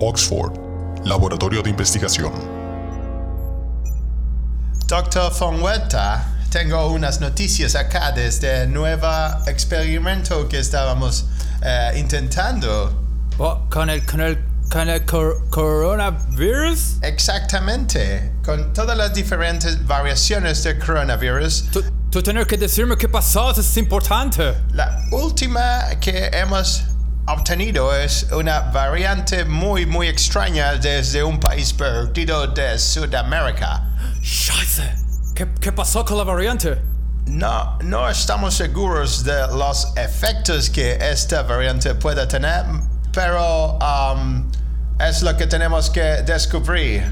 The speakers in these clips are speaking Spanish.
Oxford, Laboratorio de Investigación. Doctor Fonhueta, tengo unas noticias acá desde el nuevo experimento que estábamos eh, intentando. Oh, ¿Con el, con el, con el cor- coronavirus? Exactamente, con todas las diferentes variaciones del coronavirus. Tú, tú tienes que decirme qué pasó, eso es importante. La última que hemos obtenido es una variante muy muy extraña desde un país perdido de Sudamérica. Scheiße. ¿Qué, ¿Qué pasó con la variante? No, no estamos seguros de los efectos que esta variante pueda tener, pero um, es lo que tenemos que descubrir.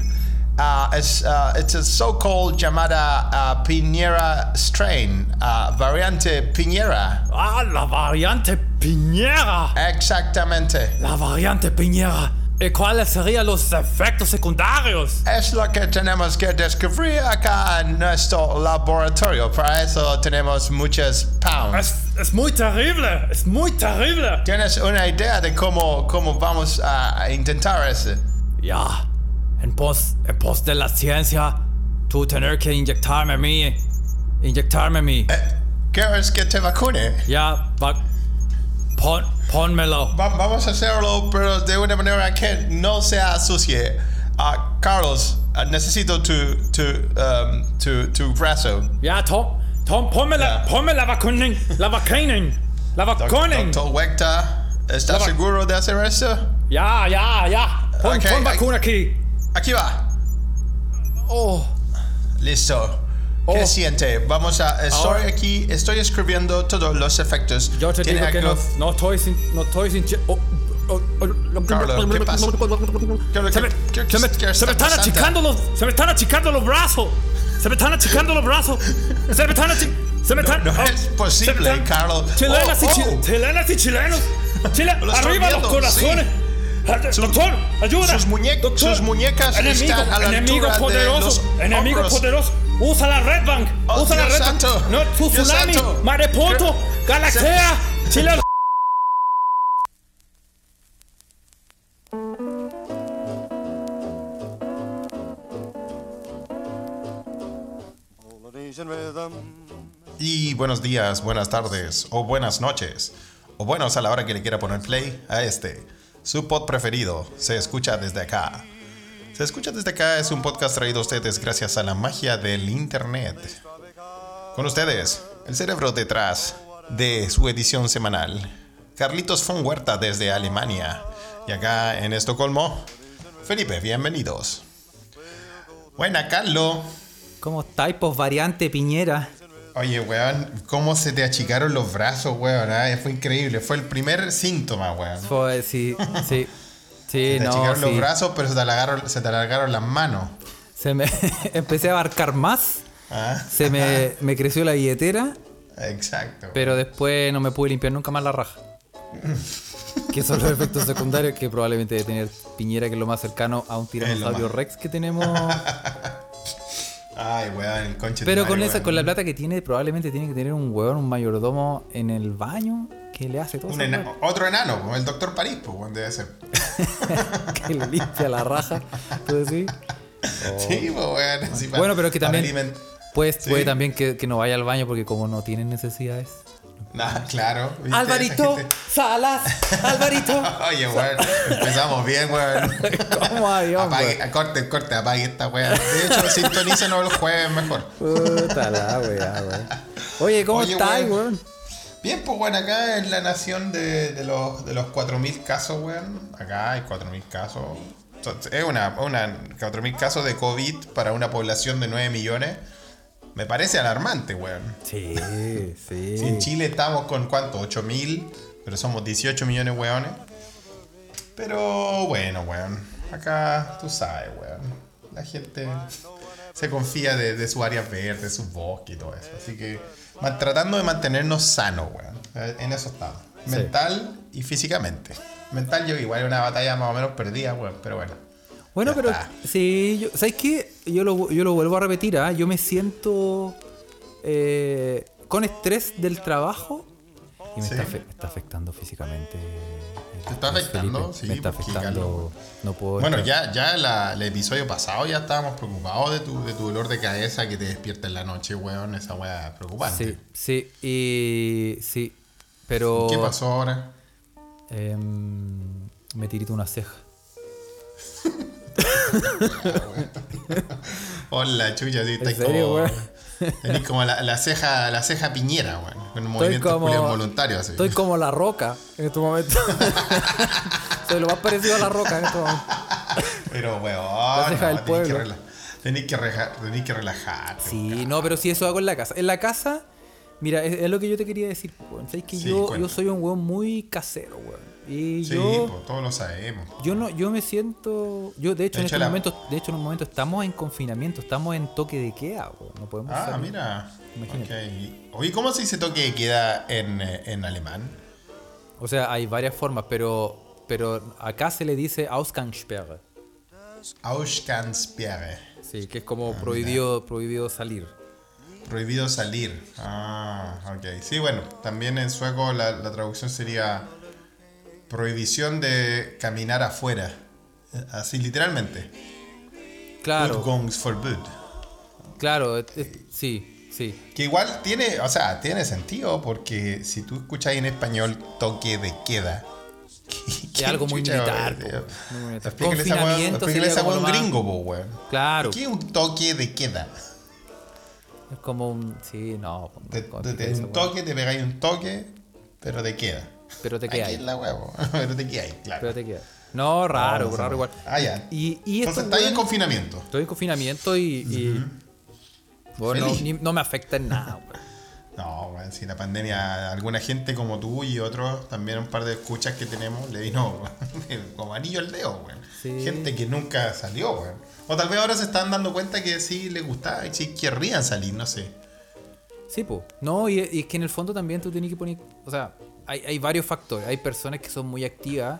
Ah, es uh, it's a so-called llamada ah, Piñera strain, variante Piñera. Ah, la variante Piñera. Exactamente. La variante Piñera. ¿Y cuáles serían los efectos secundarios? Es lo que tenemos que descubrir acá en nuestro laboratorio. Para eso tenemos muchos pounds. Es, es muy terrible, es muy terrible. ¿Tienes una idea de cómo, cómo vamos a intentar eso? Ya, en pos, en pos de la ciencia, tú tener que inyectarme a mí. Inyectarme a mí. ¿Quieres que te vacune? Ya, va. Pon, pónmelo. Va- vamos a hacerlo, pero de una manera que no se asocie. Ah, Carlos, ah, necesito tu, tu, um, tu, tu brazo. Ya, Tom, Tom, ponme la, ponme la vacunen, la vacunen, la vacunen. Doctor Wecta, ¿estás seguro de hacer eso? Ya, ya, ya. Pon, Ok, pon vacuna aquí. Aquí va. Oh, Listo. ¿Qué Oh. siente? Vamos a. Estoy Ahora- aquí, estoy escribiendo todos los efectos. yo te ¿Tiene digo que no, no estoy sin, no estoy sin. oh, oh, oh, Carlos, ¿qué pasa? ¿Qué- Se me, qué- qué- se me- qué se está me están pasando? achicando los, se me están achicando los brazos. Se me están achicando los brazos. Se me están achi- se me están. no oh, es posible, están- Carlos. Chilenas, Oh, y, chi- oh. chilenas y chilenos. Chile, arriba viendo, los corazones. Ah, Doctor, ayuda. sus muñe- Doctor, sus muñecas enemigo, están a la enemigo altura de poderoso, los enemigo hombros. poderoso. Usa la Red Bank. Oh, usa la Red santo. Bank. No, tu Dios tsunami, santo. Marepoto. Galaxia, Chile. Y buenos días, buenas tardes o buenas noches. O buenos a la hora que le quiera poner play a este. Su pod preferido se escucha desde acá. Se escucha desde acá es un podcast traído a ustedes gracias a la magia del internet. Con ustedes, el cerebro detrás de su edición semanal. Carlitos von Huerta desde Alemania. Y acá en Estocolmo, Felipe, bienvenidos. Buena, Carlos. ¿Cómo estáis, pues variante Piñera? Oye, weón, cómo se te achicaron los brazos, weón. ah, Fue increíble. Fue el primer síntoma, weón. Pues sí, sí. Sí, te no, achicaron los brazos, pero se te alargaron, se te alargaron las manos. Se me empecé a abarcar más. Ah, Se me, me creció la billetera, Exacto. pero después no me pude limpiar nunca más la raja. Que son los efectos secundarios que probablemente debe tener Piñera, que es lo más cercano a un tiranosaurio. Rex que tenemos. Ay, weón, el conche. Pero madre, con esa, weón. con la plata que tiene, probablemente tiene que tener un huevón, un mayordomo en el baño que le hace todo Un eso, ena- otro enano, como el doctor París, pues, debe ser. que le limpia la raja. ¿tú decís? Sí, pues, weón. así para- Oh. Bueno, pero que también pues, Sí. puede también que, que no vaya al baño porque como no tienen necesidades. Nah, claro. ¿viste? Alvarito Salas, Alvarito. Oye, weón, empezamos bien, weón. ¿Cómo avión, Apague, weón? corte, corte, apague esta weón. De hecho, sintonícenos el jueves mejor. Puta la weá, weón. Oye, ¿cómo estás, weón. weón? Bien, pues bueno, acá en la nación de, de los, de los 4.000 casos, weón. Acá hay 4.000 casos. So- Es una, una 4.000 casos de COVID para una población de 9 millones. Me parece alarmante, weón. Sí, sí. Si en Chile estamos con cuánto, 8.000, pero somos 18 millones, weones. Pero bueno, weón. Acá, tú sabes, weón. La gente se confía de, de su área verde, su bosque y todo eso. Así que tratando de mantenernos sanos, weón. En eso estamos. Mental y físicamente. Mental yo igual una batalla más o menos perdida, weón. Pero bueno. Bueno, pero está. sí, yo, ¿sabes qué? Yo lo, yo lo vuelvo a repetir, ¿ah? Yo me siento eh, con estrés del trabajo Y me, Sí. está, me está afectando físicamente. Eh, ¿Te está Luis afectando? Felipe. Sí, me está afectando. No puedo. Bueno, estar- ya, ya la- el episodio pasado ya estábamos preocupados de tu, de tu dolor de cabeza que te despierta en la noche, weón. Esa weá es preocupante. Sí, sí, y. Sí. Pero. ¿Qué pasó ahora? em, me tirito una ceja. Hola, chucha, sí, estáis serio, como. weón? Tenés como la, la ceja, la ceja piñera, weón. Con un movimiento como- culiao involuntario así. Estoy como la roca en este momento. Soy lo más parecido a la roca en este momento. Pero, weón, ceja no, tenés, que pueblo. rela- tenés que reja- tenés que relajarte. Sí, no, pero sí eso hago en la casa. En la casa, mira, es, es lo que yo te quería decir, weón. Sabes que Sí, yo, cuenta. yo soy un weón muy casero, weón. Y Sí, yo, todos lo sabemos. yo no, yo me siento, yo de hecho De en hecho, la- momentos, de hecho en un momento estamos en confinamiento, estamos en toque de queda. No podemos Ah, salir. mira. Imagínate. Ok. Oye, ¿cómo se dice toque de queda en, eh, en alemán? O sea, hay varias formas, pero, pero acá se le dice Ausgangssperre. Ausgangssperre. Sí, que es como prohibido, prohibido salir. Prohibido salir. Ah, ok. Sí, bueno, también en sueco la, la traducción sería prohibición de caminar afuera. Así literalmente. Claro, Utgangsforbud. claro, es- es- sí, sí. Que igual tiene, o sea, tiene sentido porque si tú escuchas en español toque de queda. ¿qué- Es algo muy militar. Explícale esa un gringo, po, weón. Claro, ¿Qué es un toque de queda? es como un, sí, no, Te- ¿cómo te- explicar te- eso, un toque, te pegáis un toque, pero te queda. Pero te Aquí queda en ahí. la huevo, pero te queda ahí, claro. Pero te queda. No, raro, No, raro igual. Ah, ya. Y, y Entonces estos está ahí en confinamiento. Estoy en confinamiento y. y- bueno, no, Feliz. ni- no me afecta en nada, weón. No, weón, si la pandemia, alguna gente como tú y otros, también un par de escuchas que tenemos, le vino como anillo al dedo, weón. Sí. Gente que nunca salió, weón. O tal vez ahora se están dando cuenta que sí les gustaba y sí querrían salir, no sé. Sí, pues. No, y, y es que en el fondo también tú tienes que poner. O sea, hay, hay varios factores. Hay personas que son muy activas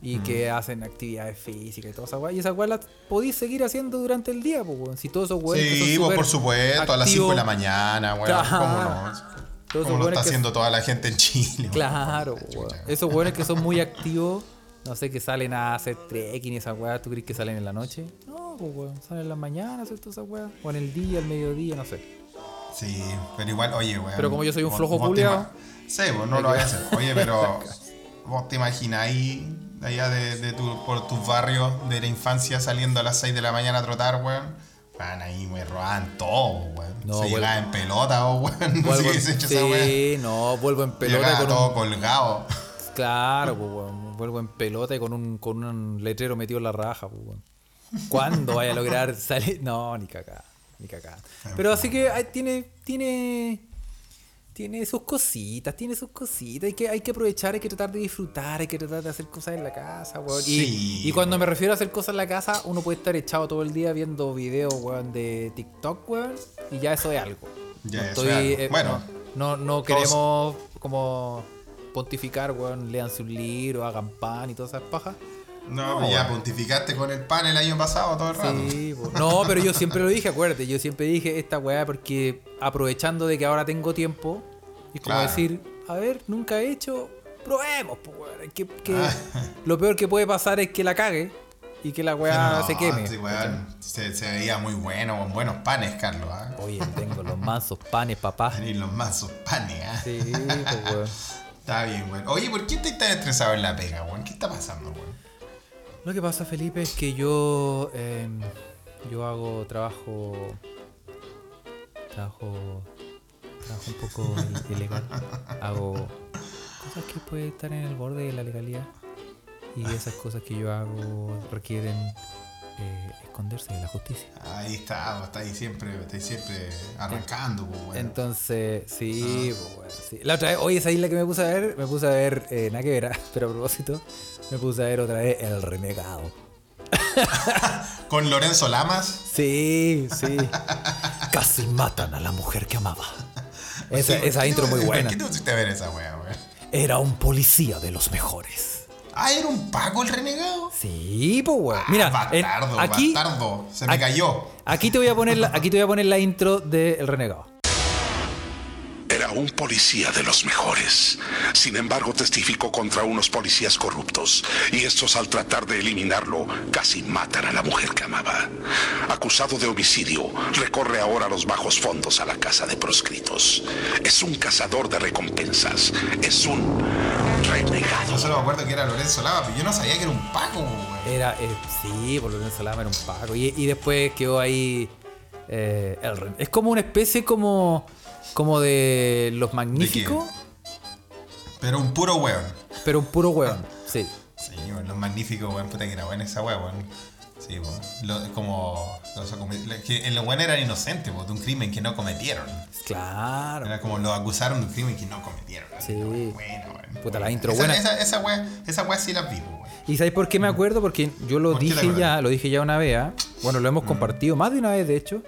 y que hacen actividades físicas y toda esa weá. Y esa weá la podéis seguir haciendo durante el día, pues, weón. Si todos esos weones. que son Sí, vos, por supuesto, a las 5 de la activos- mañana, weón. Claro. ¿Cómo no? ¿Cómo lo está haciendo toda la gente en Chile? Claro, weón. Esos weones que son muy activos, no sé, que salen a hacer trekking y esa weá, ¿tú crees que salen en la noche? No, pues weón, salen en la mañana, hacer toda esa weá. O en el día, al mediodía, no sé. Sí, pero igual, oye, weón. Pero como yo soy un flojo ima- Sí, vos no lo vayas a hacer. Oye, pero vos te imagináis allá de, de tu, por tus barrios de la infancia saliendo a las 6 de la mañana a trotar, weón. Van ahí, me robaban todo, weón. No, Se llegaba en pelota, weón. No sé qué se hecho esa weón. sí, no, vuelvo en pelota Llegaba con todo un, colgado. Claro, pues, weón. Vuelvo en pelota y con un, con un letrero metido en la raja, pues, weón. ¿Cuándo vaya a lograr salir? No, ni cagá, ni cagá. Pero así que tiene, tiene, tiene sus cositas, tiene sus cositas. Hay que, hay que aprovechar, hay que tratar de disfrutar, hay que tratar de hacer cosas en la casa, weón. Y- Sí, y, cuando me refiero a hacer cosas en la casa, uno puede estar echado todo el día viendo videos, weón, de TikTok, weón. Y ya eso es algo. Ya, No es algo. eh, Bueno, no, no, no queremos como pontificar, weón, léanse un libro, hagan pan y todas esas pajas. No, No, ya pontificaste con el pan el año pasado todo el rato. Sí, no, pero yo siempre lo dije, acuérdate, yo siempre dije esta weá porque aprovechando de que ahora tengo tiempo, y como Claro. decir, a ver, nunca he hecho, probemos, pues weón. Que, que Ah. lo peor que puede pasar es que la cague y que la weá No, se queme. sí, weón, se, se veía muy bueno, con buenos panes, Carlos. ¿ah? Oye, tengo los mansos panes, papá. Ni los mansos panes, ¿ah? Sí, pues weón. Está bien, weón. Oye, ¿por qué estás tan estresado en la pega, weón? ¿Qué está pasando, weón? Lo que pasa, Felipe, es que yo eh, yo hago trabajo trabajo trabajo un poco il- ilegal. Hago cosas que pueden estar en el borde de la legalidad y esas cosas que yo hago requieren eh, esconderse de la justicia. Ahí está, vos estás ahí siempre, estás siempre arrancando, pues, weón. Entonces, sí, pues, bueno, sí. La otra vez, oye, esa isla que me puse a ver, me puse a ver, eh, nada que ver, ah, pero a propósito, me puse a ver otra vez El Renegado. Con Lorenzo Lamas. Sí, sí. Casi matan a la mujer que amaba. Esa, Sí, esa ¿qué intro te- muy buena. ¿Qué te pusiste a ver esa weá, weón? Era un policía de los mejores. Ah, ¿era un Paco el renegado? Sí, pues, weón. Mira, en- bastardo, aquí, bastardo. Se me aquí- cayó. aquí te voy a poner la, aquí te voy a poner la intro de El Renegado. Un policía de los mejores. Sin embargo, testificó contra unos policías corruptos y estos al tratar de eliminarlo casi matan a la mujer que amaba. Acusado de homicidio, recorre ahora los bajos fondos a la casa de proscritos. Es un cazador de recompensas. Es un renegado. Yo solo me acuerdo que era Lorenzo Lava, pero yo no sabía que era un weón. Era, eh, sí, por Lorenzo Lama era un paco. Y, y después quedó ahí eh, el Ren. Es como una especie como, como de los magníficos, Pero un puro weón. pero un puro hueón. Sí. Sí, weón, los magníficos, weón, puta que era buena esa weón. Sí, weón. Lo- como. los que los weón eran inocentes, weón, de un crimen que no cometieron. Claro. Era como los acusaron de un crimen que no cometieron. Sí. Bueno, weón. Puta, la intro esa, buena. Esa, esa esa weá sí la vi, weón. ¿Y sabéis por qué me acuerdo? Porque yo lo ¿Por qué te dije ya, lo dije ya una vez. ¿ah? Bueno, lo hemos compartido más de una vez, de hecho.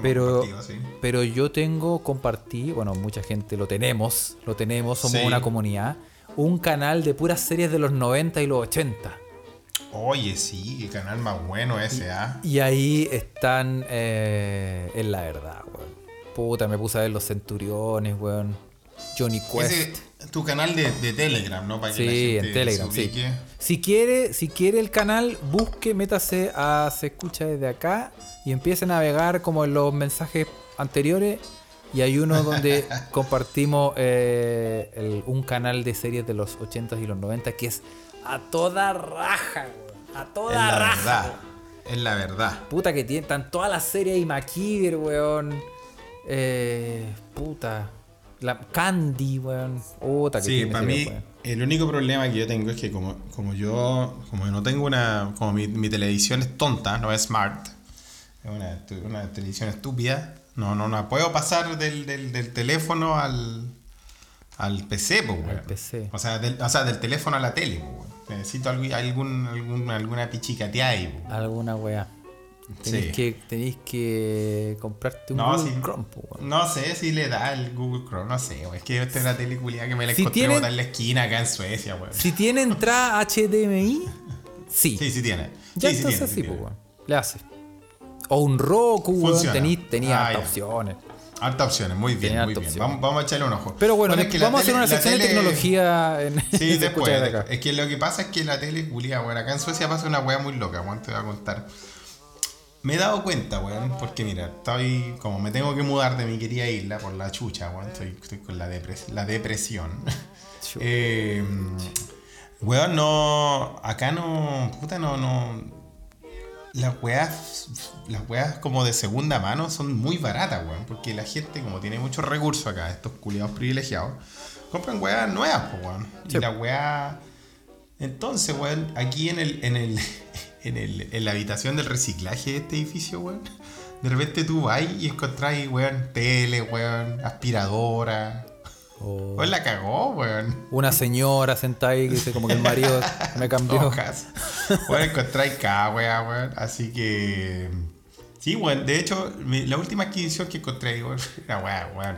Pero, sí. pero yo tengo compartí, bueno, mucha gente lo tenemos, lo tenemos, somos Sí. una comunidad, un canal de puras series de los 90 y los 80. Oye, sí, qué canal más bueno ese, ¿ah? Y ahí están eh, en la verdad, weón. Puta, me puse a ver los centuriones, weón. Johnny Quest. Ese, tu canal de, de Telegram, ¿no? Para que la Sí, gente en Telegram, se sí. Si quiere, si quiere el canal, busque, métase a Se Escucha desde acá y empiece a navegar como en los mensajes anteriores. Y hay uno donde compartimos eh, el- un canal de series de los 80s y los 90 que es a toda raja. A Es toda la raja. verdad. Es la verdad. Puta que tienen están todas las series y MacGyver, weón. Eh, puta. La Candy, weón. Puta que Sí, tiene para mí weón. El único problema que yo tengo es que como, como yo como no tengo una como mi, mi televisión es tonta, no es smart, es una, una televisión estúpida, no no no puedo pasar del, del, del teléfono al al PC, pues, weón. PC. O sea, del, o sea, del teléfono a la tele, pues. Necesito algún, algún, alguna pichicatea ahí, pues. Alguna weá. Tenéis, Sí. que, tenéis que comprarte un No, Google. Chrome. No sé si le da el Google Chrome, no sé. Es que esta es la tele que me la Si encontré botada en la esquina acá en Suecia, weón. Si tiene entrada HDMI, sí. Sí, sí tiene. ya sí, sí entonces tiene, sí, weón. Le hace. O un Roku, tenía Ah, opciones. Harta opciones, muy bien, muy bien. Vamos, vamos a echarle un ojo. Pero bueno, es que la vamos a hacer una sección de tecnología en Sí, después. Acá. Es que lo que pasa es que la tele culia, weón, acá en Suecia pasa una weá muy loca, weón, te voy a contar. Me he dado cuenta, weón, porque mira, estoy como me tengo que mudar de mi querida isla por la chucha, weón, estoy, estoy con la, depres- la depresión. Eh, weón, no, acá no, puta, no, no, las weas, las weas como de segunda mano son muy baratas, weón. Porque la gente, como tiene muchos recursos acá, estos culiados privilegiados, compran weas nuevas, weón. Sí. Y la wea. Entonces, weón, aquí en el, en el, en el, en la habitación del reciclaje de este edificio, weón. De repente tú vas y encontrás, weón, tele, weón, aspiradora. O Weón, la cagó, weón. una señora sentada ahí que dice como que el marido me cambió. Bueno, encontráis cada wea, weón. Así que. Sí, weón. De hecho, la última adquisición que encontré, weón, era wea, weón.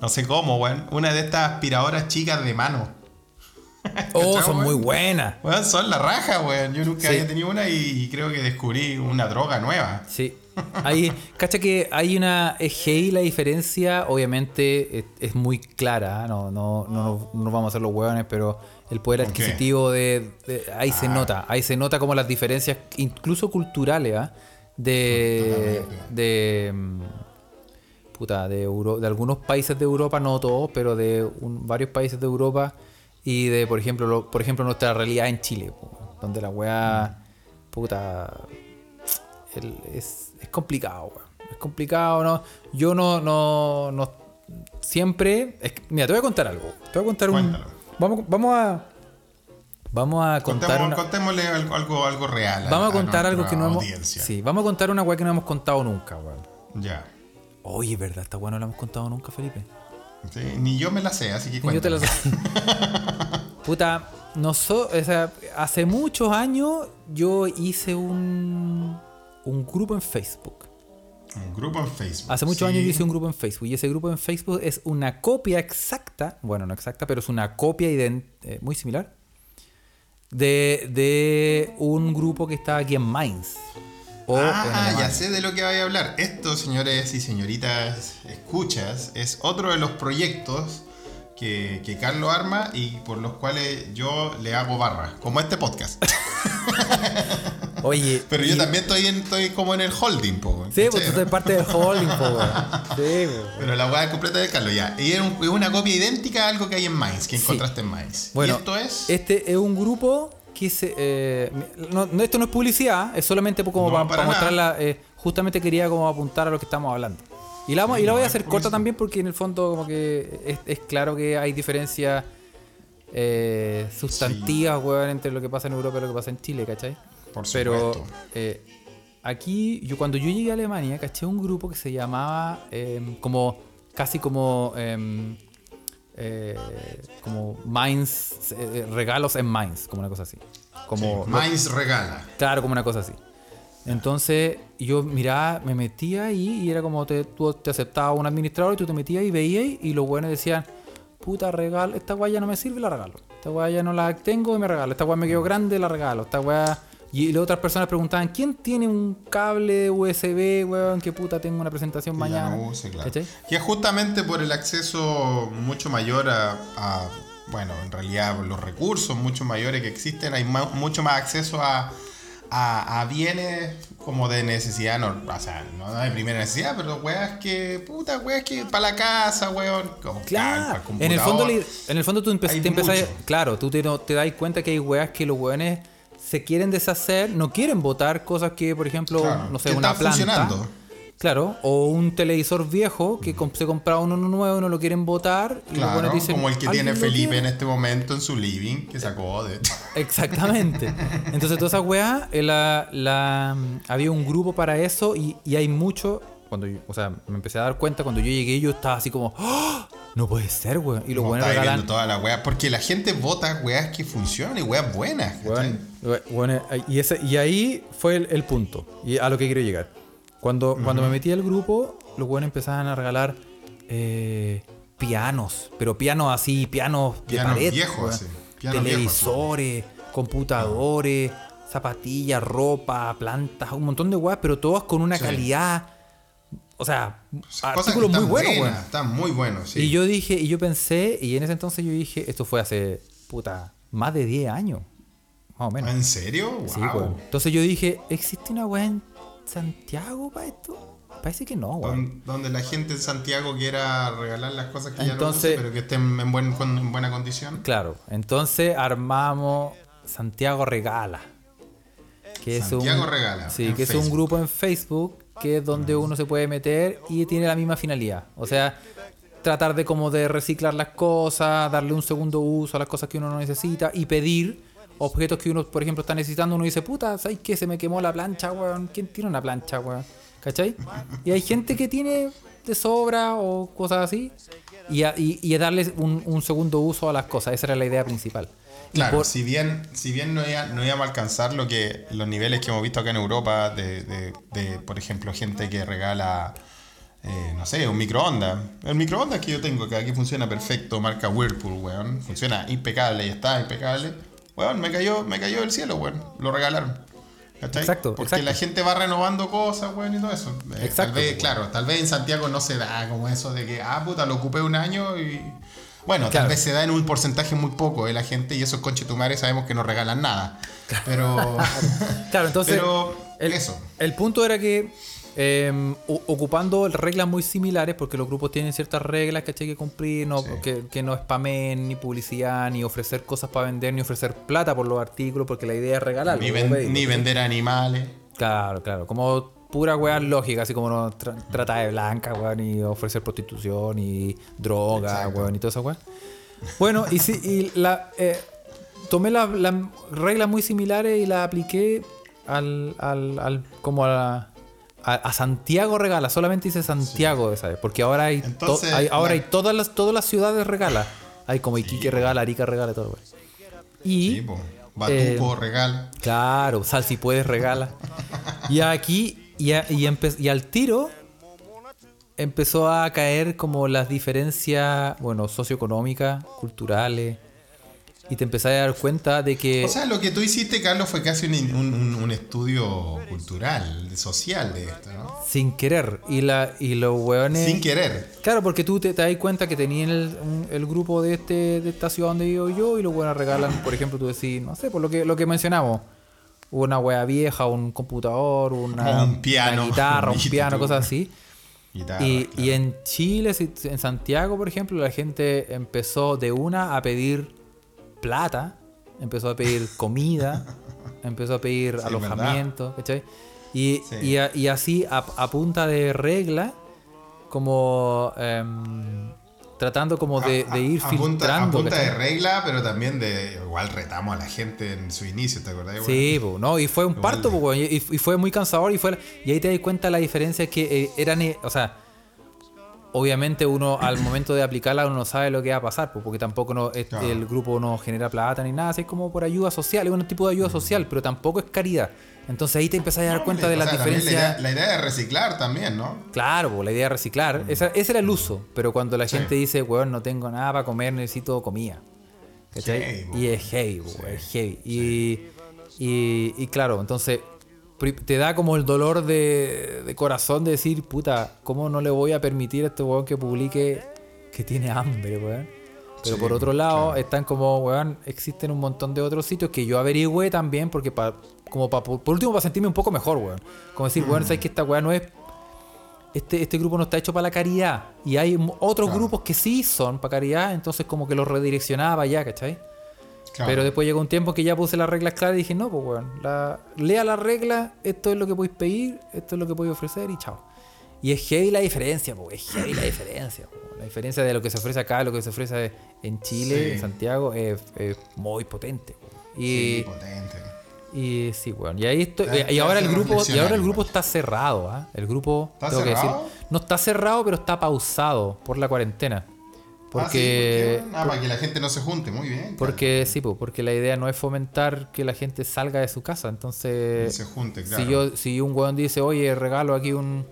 No sé cómo, weón. Una de estas aspiradoras chicas de mano. Oh, ¿Cachai, son muy buenas. Son la raja, weón. Yo nunca Sí. había tenido una y creo que descubrí una droga nueva. Sí. Hay, cacha que hay una es heavy la diferencia, obviamente es, es muy clara, ¿ah? no, no, no, no nos vamos a hacer los hueones, pero el poder adquisitivo de, de- ahí se Ah. nota, ahí se nota como las diferencias, incluso culturales, ¿ah? de, de mm, puta, de Euro- de algunos países de Europa, no todos, pero de un- varios países de Europa y de por ejemplo, lo- por ejemplo nuestra realidad en Chile, po, donde la weá puta el- es, es complicado, weón. Es complicado, ¿no? Yo no, no, no siempre. es que- mira, te voy a contar algo. Te voy a contar un. Cuéntalo. Vamos, vamos a. Vamos a contar Contemos- una. Contémosle algo, algo, algo real. Vamos a contar algo que no hemos. audiencia. Sí, vamos a contar una weá que no hemos contado nunca, weón. Ya. Oye, verdad, esta weá no la hemos contado nunca, Felipe. Sí, ni yo me la sé, así que Ni yo te la cuéntame. Puta, noso- o sea, hace muchos años yo hice un, un grupo en Facebook. Un grupo en Facebook. Hace muchos Sí. años yo hice un grupo en Facebook y ese grupo en Facebook es una copia exacta, bueno, no exacta, pero es una copia eh, muy similar de, de un grupo que está aquí en Mainz. O Ah, ya sé de lo que voy a hablar. Esto, señores y señoritas escuchas, es otro de los proyectos que, que Carlos arma y por los cuales yo le hago barra, como este podcast. Oye, Pero yo y- también estoy, en- estoy como en el holding, po, Sí, pues ¿cachai, tú eres parte del holding, po. Sí, po. Pero la weá completa de Carlos, ya. Y es un- es una copia idéntica a algo que hay en Mainz, que Sí. encontraste en Mainz. Bueno, y esto es. Este es un grupo que se. eh, no, no, esto no es publicidad, es solamente como No, para, para mostrarla. eh, justamente quería como apuntar a lo que estamos hablando. Y la, vamos- y la voy a hacer corta también porque en el fondo, como que es, es claro que hay diferencias eh, sustantivas, weón, entre lo que pasa en Europa y lo que pasa en Chile, ¿cachai? Por Pero supuesto. eh, aquí, yo cuando yo llegué a Alemania, caché un grupo que se llamaba em, como casi como em, eh, como Mainz, eh, regalos en Mainz, como una cosa así. Como, Sí, Mainz regala. Claro, como una cosa así. Entonces yo miraba, me metía ahí y era como te, tú te aceptaba un administrador y tú te metías y veías y los buenos decían, puta, regalo, esta weá ya no me sirve, la regalo. Esta weá ya no la tengo y me regalo. Esta weá me quedó grande, la regalo. Esta weá... Y las otras personas preguntaban, ¿quién tiene un cable USB, weón? ¿Qué puta tengo una presentación Que mañana? no use, claro. Que es justamente por el acceso mucho mayor a, a, bueno, en realidad los recursos mucho mayores que existen, hay mucho más acceso a, a, a bienes como de necesidad, no, o sea, no de primera necesidad, pero weas que, puta, weas que para la casa, weón, como Claro, en el fondo, en el fondo tú empe- te empezás, claro, tú te das cuenta que hay weas que los weones se quieren deshacer, no quieren votar cosas que, por ejemplo, Claro, no sé, que una están planta. funcionando. Claro, o un televisor viejo que comp- se compraba uno nuevo y no lo quieren votar. Y Claro, dicen, como el que "¿Alguien tiene Felipe quiere?". en este momento en su living, que sacó de... Exactamente. Entonces, toda esa weá, eh, la, la- había un grupo para eso y, y hay mucho. Cuando yo- o sea, me empecé a dar cuenta cuando yo llegué, yo estaba así como, ¡Ah! No puede ser, weón. Y los Como buenos regalan. toda la wea, porque la gente vota weas que funcionan y weas buenas. Weón, weón, eh, y, ese, y ahí fue el, el punto. Y a lo que quiero llegar. Cuando, cuando me metí al grupo, los buenos empezaban a regalar eh, pianos. Pero pianos así, pianos de Pianos pared. así, pianos Televisores, computadores, zapatillas, ropa, plantas, un montón de weas, pero todas con una Sí. calidad. O sea, artículos muy weón. Están muy buenos, sí. Y yo dije, y yo pensé, y en ese entonces yo dije, esto fue hace, puta, más de 10 años. Más o menos. ¿En serio? Wow. Sí. Entonces yo dije, ¿existe una weá en Santiago para esto? Parece que no. Don- Donde la gente en Santiago quiera regalar las cosas que ya no use, pero que estén en, buen- en buena condición. Claro, entonces armamos Santiago Regala. Que Santiago es un, Regala, Sí, que es un grupo en Facebook que es donde uno se puede meter y tiene la misma finalidad. O sea, tratar de como de reciclar las cosas, darle un segundo uso a las cosas que uno no necesita y pedir objetos que uno, por ejemplo, está necesitando. Uno dice, puta, ¿sabes qué? Se me quemó la plancha, weón. ¿Quién tiene una plancha, weón? ¿Cachai? Y hay gente que tiene de sobra o cosas así. Y, a, y, y a darles un, un segundo uso a las cosas. Esa era la idea principal. Claro, por- si bien, si bien no, iba- no íbamos a alcanzar lo que los niveles que hemos visto acá en Europa de, de- de, por ejemplo, gente que regala, eh, no sé, un microondas. El microondas que yo tengo acá, que funciona perfecto, marca Whirlpool, weón. Funciona impecable y está impecable. Weón, me cayó, me cayó del cielo, weón. Lo regalaron. ¿Cachai? Exacto, Porque exacto. la gente va renovando cosas, weón, y todo eso. Eh, Exacto, Tal vez, claro, tal vez en Santiago no se da como eso de que, ah, puta, lo ocupé un año y... Bueno, Claro. tal vez se da en un porcentaje muy poco de la gente y esos conchetumares sabemos que no regalan nada. Pero... Claro, entonces. Pero el, eso. El punto era que. eh, o- ocupando reglas muy similares, porque los grupos tienen ciertas reglas que hay que cumplir, no, Sí. que, que no spamen, ni publicidad, ni ofrecer cosas para vender, ni ofrecer plata por los artículos, porque la idea es regalar. ni, ven- ni vender animales. Claro, claro. Como pura weá lógica, así como no tra- trata de blanca, weón, y ofrecer prostitución y droga, Exacto. weón, y toda esa weá. Bueno, y sí, y la, eh, tomé las las reglas muy similares y las apliqué al, al, al- como a, la- a, a Santiago Regala, solamente dice Santiago, ¿sabes? Porque ahora hay, to- Entonces, hay- ahora hay todas las, todas las ciudades regala. Hay como Iquique regala, Arica regala, todo, weón. Y Sí, po. Batuco, regala. Claro, sal si puedes regala. Y aquí, y, a- y, al tiro, empezó a caer como las diferencias, bueno, socioeconómicas, culturales, y te empezás a dar cuenta de que... O sea, lo que tú hiciste, Carlos, fue casi un, un- estudio cultural, social de esto, ¿no? sin querer. Y, la, y los hueones... Sin querer. Claro, porque tú te, te das cuenta que tenían el, grupo de este de esta ciudad donde vivo yo y los buenos regalan, por ejemplo, tú decís, no sé, por lo que, lo que mencionamos, una wea vieja, un computador, una, un piano, una guitarra, un piano, cosas así. Guitarra, Y, claro. y en Chile, en Santiago, por ejemplo, la gente empezó de una a pedir plata, empezó a pedir comida, empezó a pedir Sí, alojamiento, ¿cachai? Y, Sí. y, así, a, a punta de regla, como em, tratando como de, A- de ir a, a punta, a filtrando. punta de regla, pero también de. Igual retamos a la gente en su inicio, ¿te acordás? Sí, po, ¿no? Y fue un parto, de- po, weón, y, y fue muy cansador y fue y ahí te das cuenta la diferencia que eh, eran, eh, o sea, obviamente uno al momento de aplicarla uno no sabe lo que va a pasar, po, porque tampoco no, es- Claro. el grupo no genera plata ni nada, así es como por ayuda social, es un tipo de ayuda social, pero tampoco es caridad. Entonces ahí te empezás a dar cuenta de las sea, diferencias. La idea, la idea es reciclar también, ¿no? Claro, po, la idea de reciclar, esa- ese era el uso, pero cuando la Sí. gente dice, weón, no tengo nada para comer, necesito comida. po. y es heavy, Sí, es heavy. Y, y, y claro, entonces te da como el dolor de, de corazón de decir, puta, ¿cómo no le voy a permitir a este weón que publique que tiene hambre, weón? Pero Sí, por otro lado, claro. están como, weón, existen un montón de otros sitios que yo averigüé también, porque pa, como pa, por último para sentirme un poco mejor, weón. Como decir, Mm. weón, sabes que esta weá no es este, este grupo no está hecho para la caridad. Y hay otros Claro. grupos que sí son para caridad, entonces como que los redireccionaba allá, ¿cachai? Claro. Pero después llegó un tiempo que ya puse las reglas claras y dije, no, pues weón, la, lea las reglas, esto es lo que podéis pedir, esto es lo que podéis ofrecer y chao. Y es heavy la diferencia, pues, es heavy la diferencia. po. La diferencia de lo que se ofrece acá, lo que se ofrece en Chile, Sí. en Santiago, es, es muy potente. po. Sí, Y, potente. y sí, bueno. Y ahí estoy. Y ahora el grupo, y ahora el grupo está cerrado, ¿ah? El grupo, ¿Está tengo que cerrado? decir, no está cerrado, pero está pausado por la cuarentena. Ah, Porque, sí, ¿por qué? Ah, para que la gente no se junte, muy bien. claro. porque sí, po, porque la idea no es fomentar que la gente salga de su casa. Entonces, se junte, claro. si yo, si un weón dice, oye, regalo aquí un,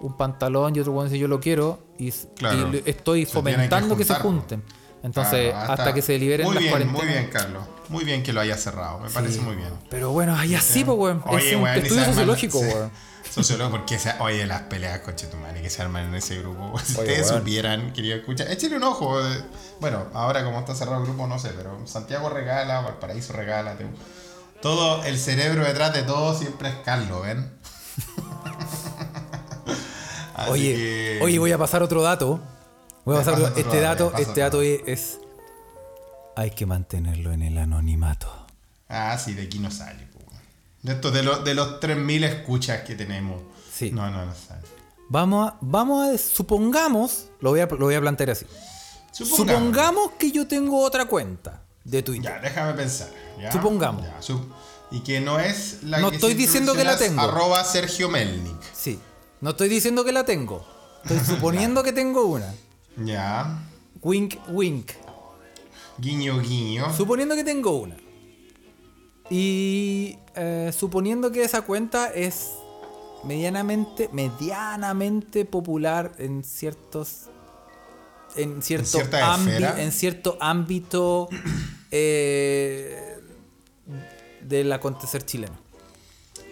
un pantalón y otro weón dice yo lo quiero, y, Claro. estoy Se tienen que fomentando que, se junten. Entonces, hasta, que se liberen muy las bien, cuarentenas. Muy bien, Carlos. Muy bien que lo haya cerrado. Me parece muy bien. Pero bueno, ahí así, pues, weón. Oye, es un weón, estudio sociológico, weón. Sociólogo, porque se, oye, las peleas con Chetumani que se arman en ese grupo. Si Oye, ustedes weón. supieran, quería escuchar. Échenle un ojo. eh. Bueno, ahora como está cerrado el grupo, no sé, pero Santiago regala, Valparaíso regala. Todo el cerebro detrás de todo siempre es Carlos, ¿ven? Oye, que- oye, voy a pasar otro dato. Voy a pasar pasa otro- este dato, este dato es- hay que mantenerlo en el anonimato. Ah, sí, de aquí no sale. po. De, estos, de, los, de los 3.000 escuchas que tenemos. Sí. No, no, no sale. Vamos a, vamos a supongamos, lo voy a, lo voy a plantear así. Supongamos. Supongamos que yo tengo otra cuenta de Twitter. Ya, déjame pensar. ¿ya? Supongamos. Ya, y que no es la No que estoy diciendo que la tengo. Arroba Sergio Melnik. Sí. No estoy diciendo que la tengo. Estoy suponiendo que tengo una. Ya. Wink, wink. Guiño, guiño. Suponiendo que tengo una. Y eh, suponiendo que esa cuenta es medianamente, medianamente popular en ciertos. En cierto, esfera. en cierto ámbito eh, del acontecer chileno.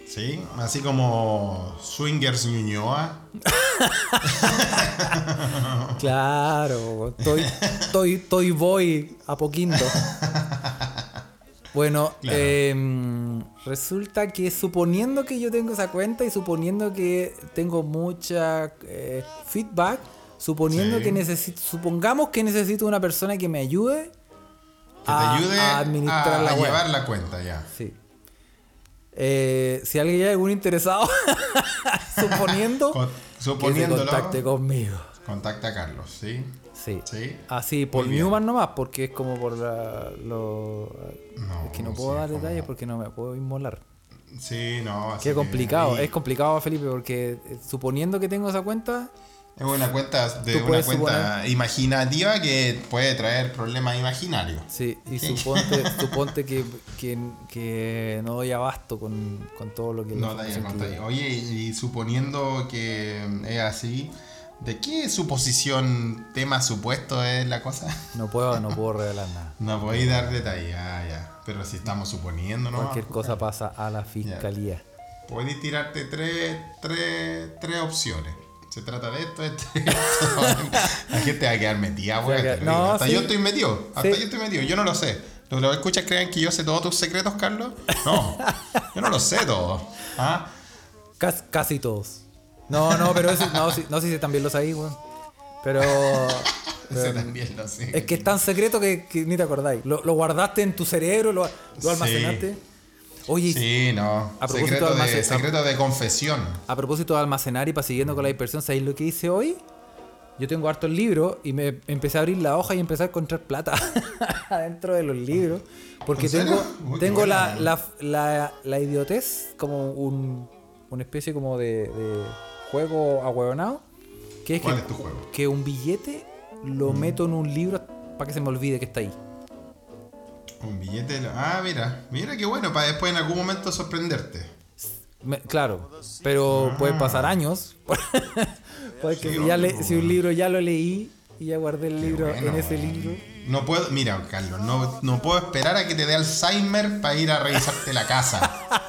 Sí, así como Swingers Ñuñoa. Claro, estoy, estoy, estoy voy a poquito. Bueno, Claro. em, resulta que suponiendo que yo tengo esa cuenta y suponiendo que tengo mucha eh, feedback, suponiendo Sí. que necesito, supongamos que necesito una persona que me ayude Que te ayude a a, administrar la a llevar la cuenta ya. Sí. Eh, si alguien hay algún interesado, suponiendo Con- que se contacte conmigo. contacta a Carlos, ¿sí? Sí. Sí. Así, por Muy bien. Newman nomás, porque es como por la, lo... No, es que no sí, puedo dar como- detalles porque no me puedo inmolar. Sí, no. así Qué complicado, es complicado, Felipe, porque eh, suponiendo que tengo esa cuenta, Es una cuenta de una cuenta imaginativa que puede traer problemas imaginarios. sí, y suponte, suponte que, que, que no doy abasto con, con todo lo que... No que contado. llevo. Oye, y suponiendo que es así, ¿De qué suposición, tema supuesto es la cosa? No puedo, no puedo revelar nada. No podéis dar detalles, ah, ya. Pero si estamos suponiendo, ¿no? Cualquier cosa pasa a la fiscalía. Podéis tirarte tres, tres, tres opciones. Se trata de esto, esto, esto. La gente va a quedar metida, digo. no, Hasta sí. yo estoy metido. Hasta Sí. yo estoy metido. Yo no lo sé. ¿Los que lo escuchas creen que yo sé todos tus secretos, Carlos? No. Yo no lo sé todo. ¿Ah? Casi, casi todos. No, no, pero eso, no, sí, no sé si también lo sabéis, weón. Pero. Ese también lo sé. Es que es tan secreto que, que ni te acordáis. Lo, lo guardaste en tu cerebro, lo, lo Sí. Oye, Sí, no. A Secreto de secreto de confesión. a propósito de almacenar y para siguiendo con la dispersión, ¿sabéis lo que hice hoy? Yo tengo hartos libros y me empecé a abrir la hoja y empecé a encontrar plata adentro de los libros. Porque tengo, tengo la, la, la, la idiotez como un, una especie como de, de juego ahueonado. Que es ¿Cuál que, es tu juego? que un billete lo meto en un libro para que se me olvide que está ahí. Un billete de... la- Ah, mira. Mira qué bueno, para después en algún momento sorprenderte. Me- claro, pero puede pasar años. Porque Sí, ya le- si un libro ya lo leí y ya guardé el libro bueno, en ese libro. No puedo... Mira, Carlos, no, no puedo esperar a que te dé Alzheimer para ir a revisarte la casa.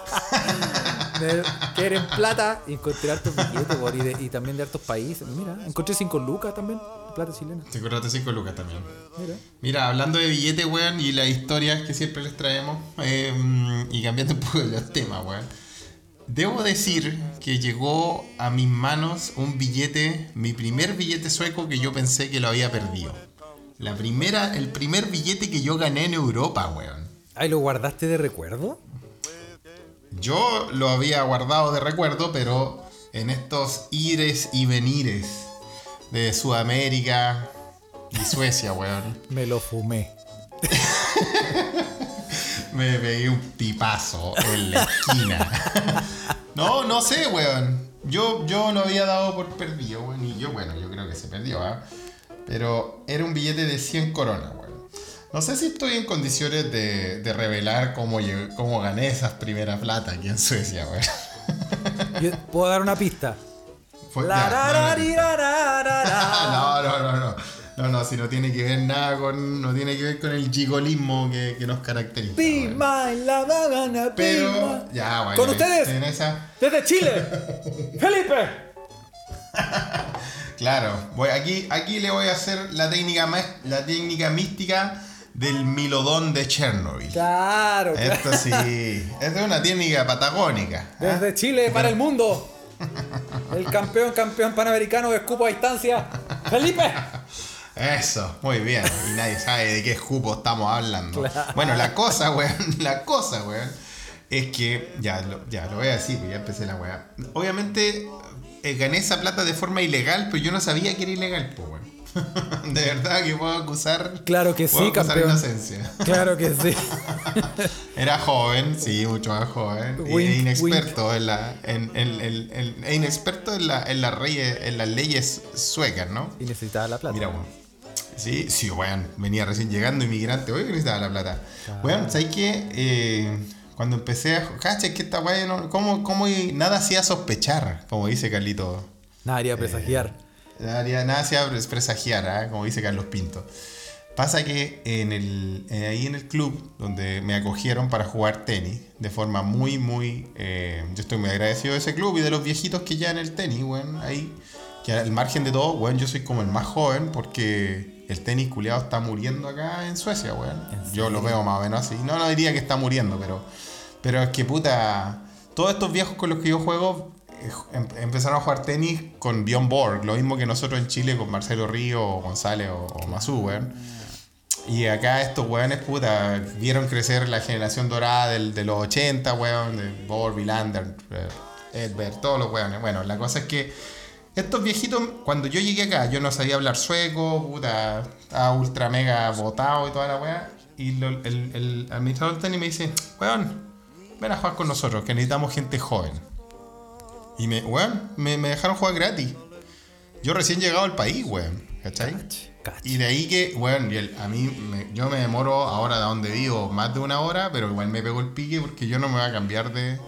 Quieren plata y encontré hartos billetes y, de- y también de hartos países. Mira, encontré 5 lucas también, plata chilena. Te cobraste 5 lucas también. Mira. Mira, hablando de billetes, weón, y las historias que siempre les traemos, eh, y cambiando un poco de los temas, weón. Debo decir que llegó a mis manos un billete, mi primer billete sueco que yo pensé que lo había perdido. La primera, el primer billete que yo gané en Europa, weón. Ay, ¿lo guardaste de recuerdo? Yo lo había guardado de recuerdo, pero en estos ires y venires de Sudamérica y Suecia, weón. Me lo fumé. Me pegué un tipazo en la esquina. no, no sé, weón. Yo, yo lo había dado por perdido, weón. Y yo, bueno, yo creo que se perdió, ¿ah? Pero era un billete de 100 coronas, weón. No sé si estoy en condiciones de, de revelar cómo, cómo gané esas primeras plata aquí en Suecia, weón. Yo- ¿Puedo dar una pista? Fue- La, ya, no, no, no, no. No, no, si no tiene que ver nada con. No tiene que ver con el gigolismo que, que nos caracteriza. Be mine, la banana, Pero. Ya, bueno. Con ustedes, En esa. desde Chile, Felipe. Claro, voy, aquí, aquí le voy a hacer la técnica, la técnica mística del milodón de Chernobyl. Claro, claro. Esto sí, esta es una técnica patagónica. ¿ah? Desde Chile para el mundo. El campeón, campeón panamericano de escupo a distancia. Felipe. Eso, muy bien. Y nadie sabe de qué escupo estamos hablando. Bueno, la cosa, weón, la cosa, weón, es que, ya lo, ya lo voy a decir, pues ya empecé la weá. Obviamente eh, gané esa plata de forma ilegal, pero yo no sabía que era ilegal, pues, weón. De verdad que puedo acusar. Claro que puedo sí, acusar campeón. inocencia. Claro que sí. Era joven, sí, mucho más joven. Wink, inexperto en la. En, en- en- en- e inexperto en, la, en, las reyes- en las leyes suecas, ¿no? Y necesitaba la plata. Mira, weón. Sí, sí, weón. Venía recién llegando inmigrante, oye, que necesitaba la plata. Weón, ¿sabes qué? Eh, cuando empecé a. Cacha, que esta weón, no- ¿cómo, cómo nada hacía sospechar? Como dice Carlito. Nada haría presagiar. Haría- nada hacía presagiar, ¿ah? como dice Carlos Pinto. Pasa que en el, eh, ahí en el club donde me acogieron para jugar tenis, de forma muy, muy... eh, yo estoy muy agradecido de ese club y de los viejitos que ya en el tenis, weón, ahí. Que al margen de todo, weón, yo soy como el más joven porque el tenis culiado está muriendo acá en Suecia, weón. Yo lo veo más o menos así. No, no diría que está muriendo, pero... Pero es que puta... Todos estos viejos con los que yo juego eh, empezaron a jugar tenis con Bjorn Borg, lo mismo que nosotros en Chile con Marcelo Río, o González o, o Mazú, weón. Y acá estos weones, puta, vieron crecer la generación dorada del, de los 80, weón, de Borg, Villander, eh, Edberg, todos los weones. Bueno, la cosa es que estos viejitos, cuando yo llegué acá, yo no sabía hablar sueco, puta, estaba ultra mega botado y toda la weá. Y lo- el, el administrador del tenis me dice, weón, ven a jugar con nosotros, que necesitamos gente joven. Y me, weón, me, me dejaron jugar gratis. Yo recién llegado al país, weón, ¿cachai? Cach. Y de ahí que, el- a mí me- yo me demoro ahora de donde vivo más de una hora, pero igual me pego el pique porque yo no me voy a cambiar de...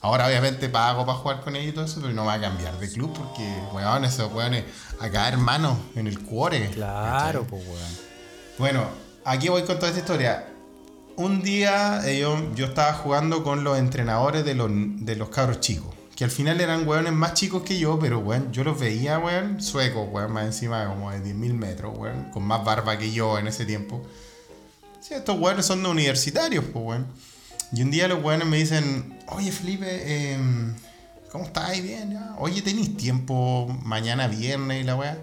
Ahora obviamente pago para jugar con ellos y todo eso, pero no va a cambiar de club porque, weón, esos weones acá hermanos en el cuore. Claro, pues, weón. Bueno, aquí voy con toda esta historia. Un día yo, yo estaba jugando con los entrenadores de los, de los cabros chicos. Que al final eran weones más chicos que yo, pero weón, yo los veía, weón, suecos, weón, más encima como de 10.000 metros, weón, con más barba que yo en ese tiempo. Sí, estos weones son universitarios, pues, weón. Y un día los weones me dicen, oye Felipe, em, ¿cómo estás? Bien, ya. Oye, ¿tenéis tiempo mañana viernes y la weá?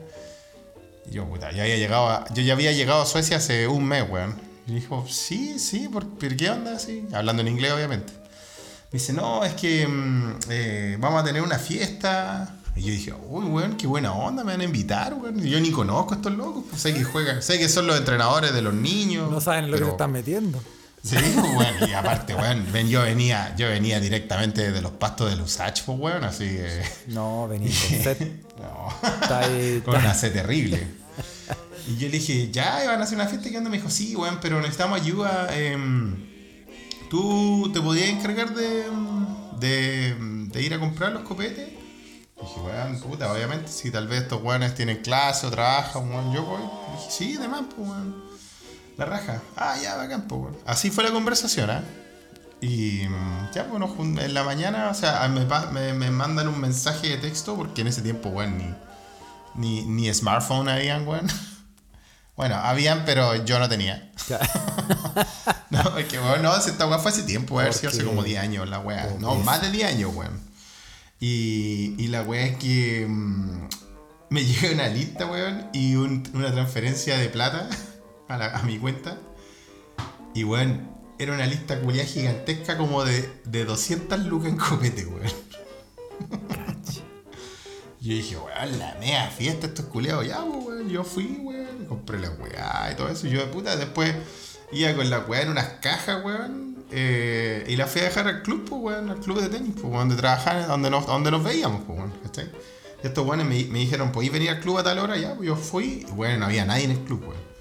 Y yo, puta, ya había llegado a- yo ya había llegado a Suecia hace un mes, weón. Y dijo, sí, sí, ¿por, por qué onda? Sí, hablando en inglés, obviamente. Me dice, no, es que mm, eh, vamos a tener una fiesta. Y yo dije, uy, weón, qué buena onda, me van a invitar, weón. Y Yo ni conozco a estos locos, pues sé que juegan, sé que son los entrenadores de los niños. No saben en lo que se están metiendo. Sí, pues, weón, y aparte, weón, ven, yo venía, yo venía directamente de los pastos de Lusach, pues, weón, así que. No, vení con set. No. Está ahí. Con una sed terrible. Y yo le dije, ya, van a hacer una fiesta. ¿Qué onda? Me dijo, sí, weón, pero necesitamos ayuda. em, ¿Tú te podías encargar de, de, ir a comprar los copetes? Dije, weón, puta, obviamente, si tal vez estos weones tienen clase o trabajan, weón, yo voy. Sí, demás, pues, weón. La raja. Ah, ya, bacán, pues, weón. Así fue la conversación, ¿ah? Y mm, ya, bueno, jun- en la mañana, o sea, me, me, me mandan un mensaje de texto, porque en ese tiempo, weón, ni, ni, ni smartphone habían, weón. Bueno, habían, pero yo no tenía. No, es que, weón, no, esta weá fue hace tiempo, weón, hace Porque- como 10 años la weá. No, más de 10 años, weón. Y, y la weá es que mm, me llega una lista, weón, y un- una transferencia de plata a, la- a mi cuenta. Y, weón, era una lista culiada gigantesca como de, de 200 lucas en copete, weón. Yo dije, weón, la mea fiesta, estos culiados, ya, weón. Yo fui, weón, compré la weá y todo eso. Y yo, de puta, después iba con la weá en unas cajas, weón. eh, y la fui a dejar al club, pues, weón, al club de tenis, pues, weón, donde trabajaban, donde nos, donde nos veíamos, pues, weón, ¿cachai? Y estos weones me, me dijeron, ¿podéis venir al club a tal hora? Ya, pues yo fui, y weón, no había nadie en el club, weón.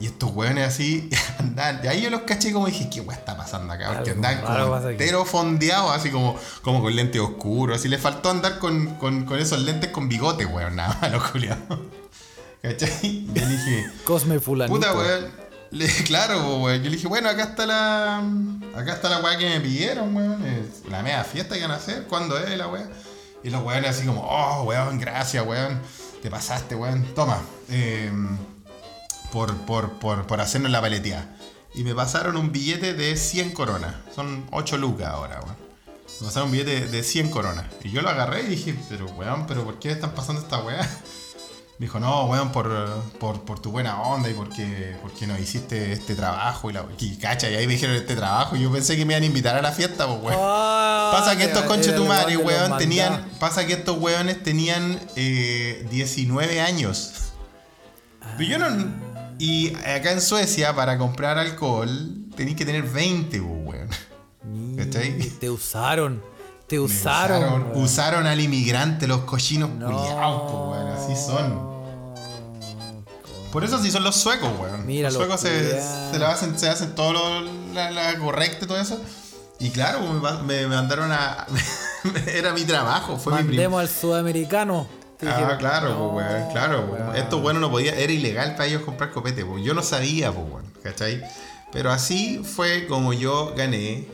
Y estos weones así andaban. Y ahí yo los caché como dije, ¿qué weá está pasando acá? Porque andaban como entero fondeados, así como, como con lentes oscuros. Así le faltó andar con, con, con esos lentes con bigote, weón, nada más, los culiados. ¿Cachai? Yo le dije, Cosme fulanito. puta weón. Le, claro, weón. Yo le dije, bueno, acá está la. Acá está la weá que me pidieron, weón. La media fiesta que van a hacer. ¿Cuándo es la weá? Y los weones así como, oh, weón, gracias, weón. Te pasaste, weón. Toma. eh, por, por, por, por hacernos la paleteada. Y me pasaron un billete de 100 coronas. Son 8 lucas ahora, weón. Me pasaron un billete de 100 coronas. Y yo lo agarré y dije, pero weón, pero ¿por qué están pasando esta weá? Dijo, no, weón, por, por, por tu buena onda y porque, porque nos hiciste este trabajo. Y, la, y cacha, y ahí me dijeron este trabajo. Y yo pensé que me iban a invitar a la fiesta, pues, weón. Ah, Pasa que estos conches tu madre, weón tenían. Pasa que estos weones tenían eh, 19 años. Pero yo no. Y acá en Suecia, para comprar alcohol, tenéis que tener 20, pues, weón. ¿Cachai? Te usaron. Te usaron. Usaron, al inmigrante, los cochinos No. culiados, pues, weón. Así son. Por eso sí son los suecos, weón. Mira, los suecos se, se, hacen, se hacen todo lo la, y todo eso. Y claro, me, me mandaron a. era mi trabajo, fue mi. Mandemos al sudamericano. Ah, dijeron, claro, no, pues, weón, claro. weón. Esto, bueno, no podía, era ilegal para ellos comprar copete, pues. Yo no sabía, pues, weón, ¿cachai? Pero así fue como yo gané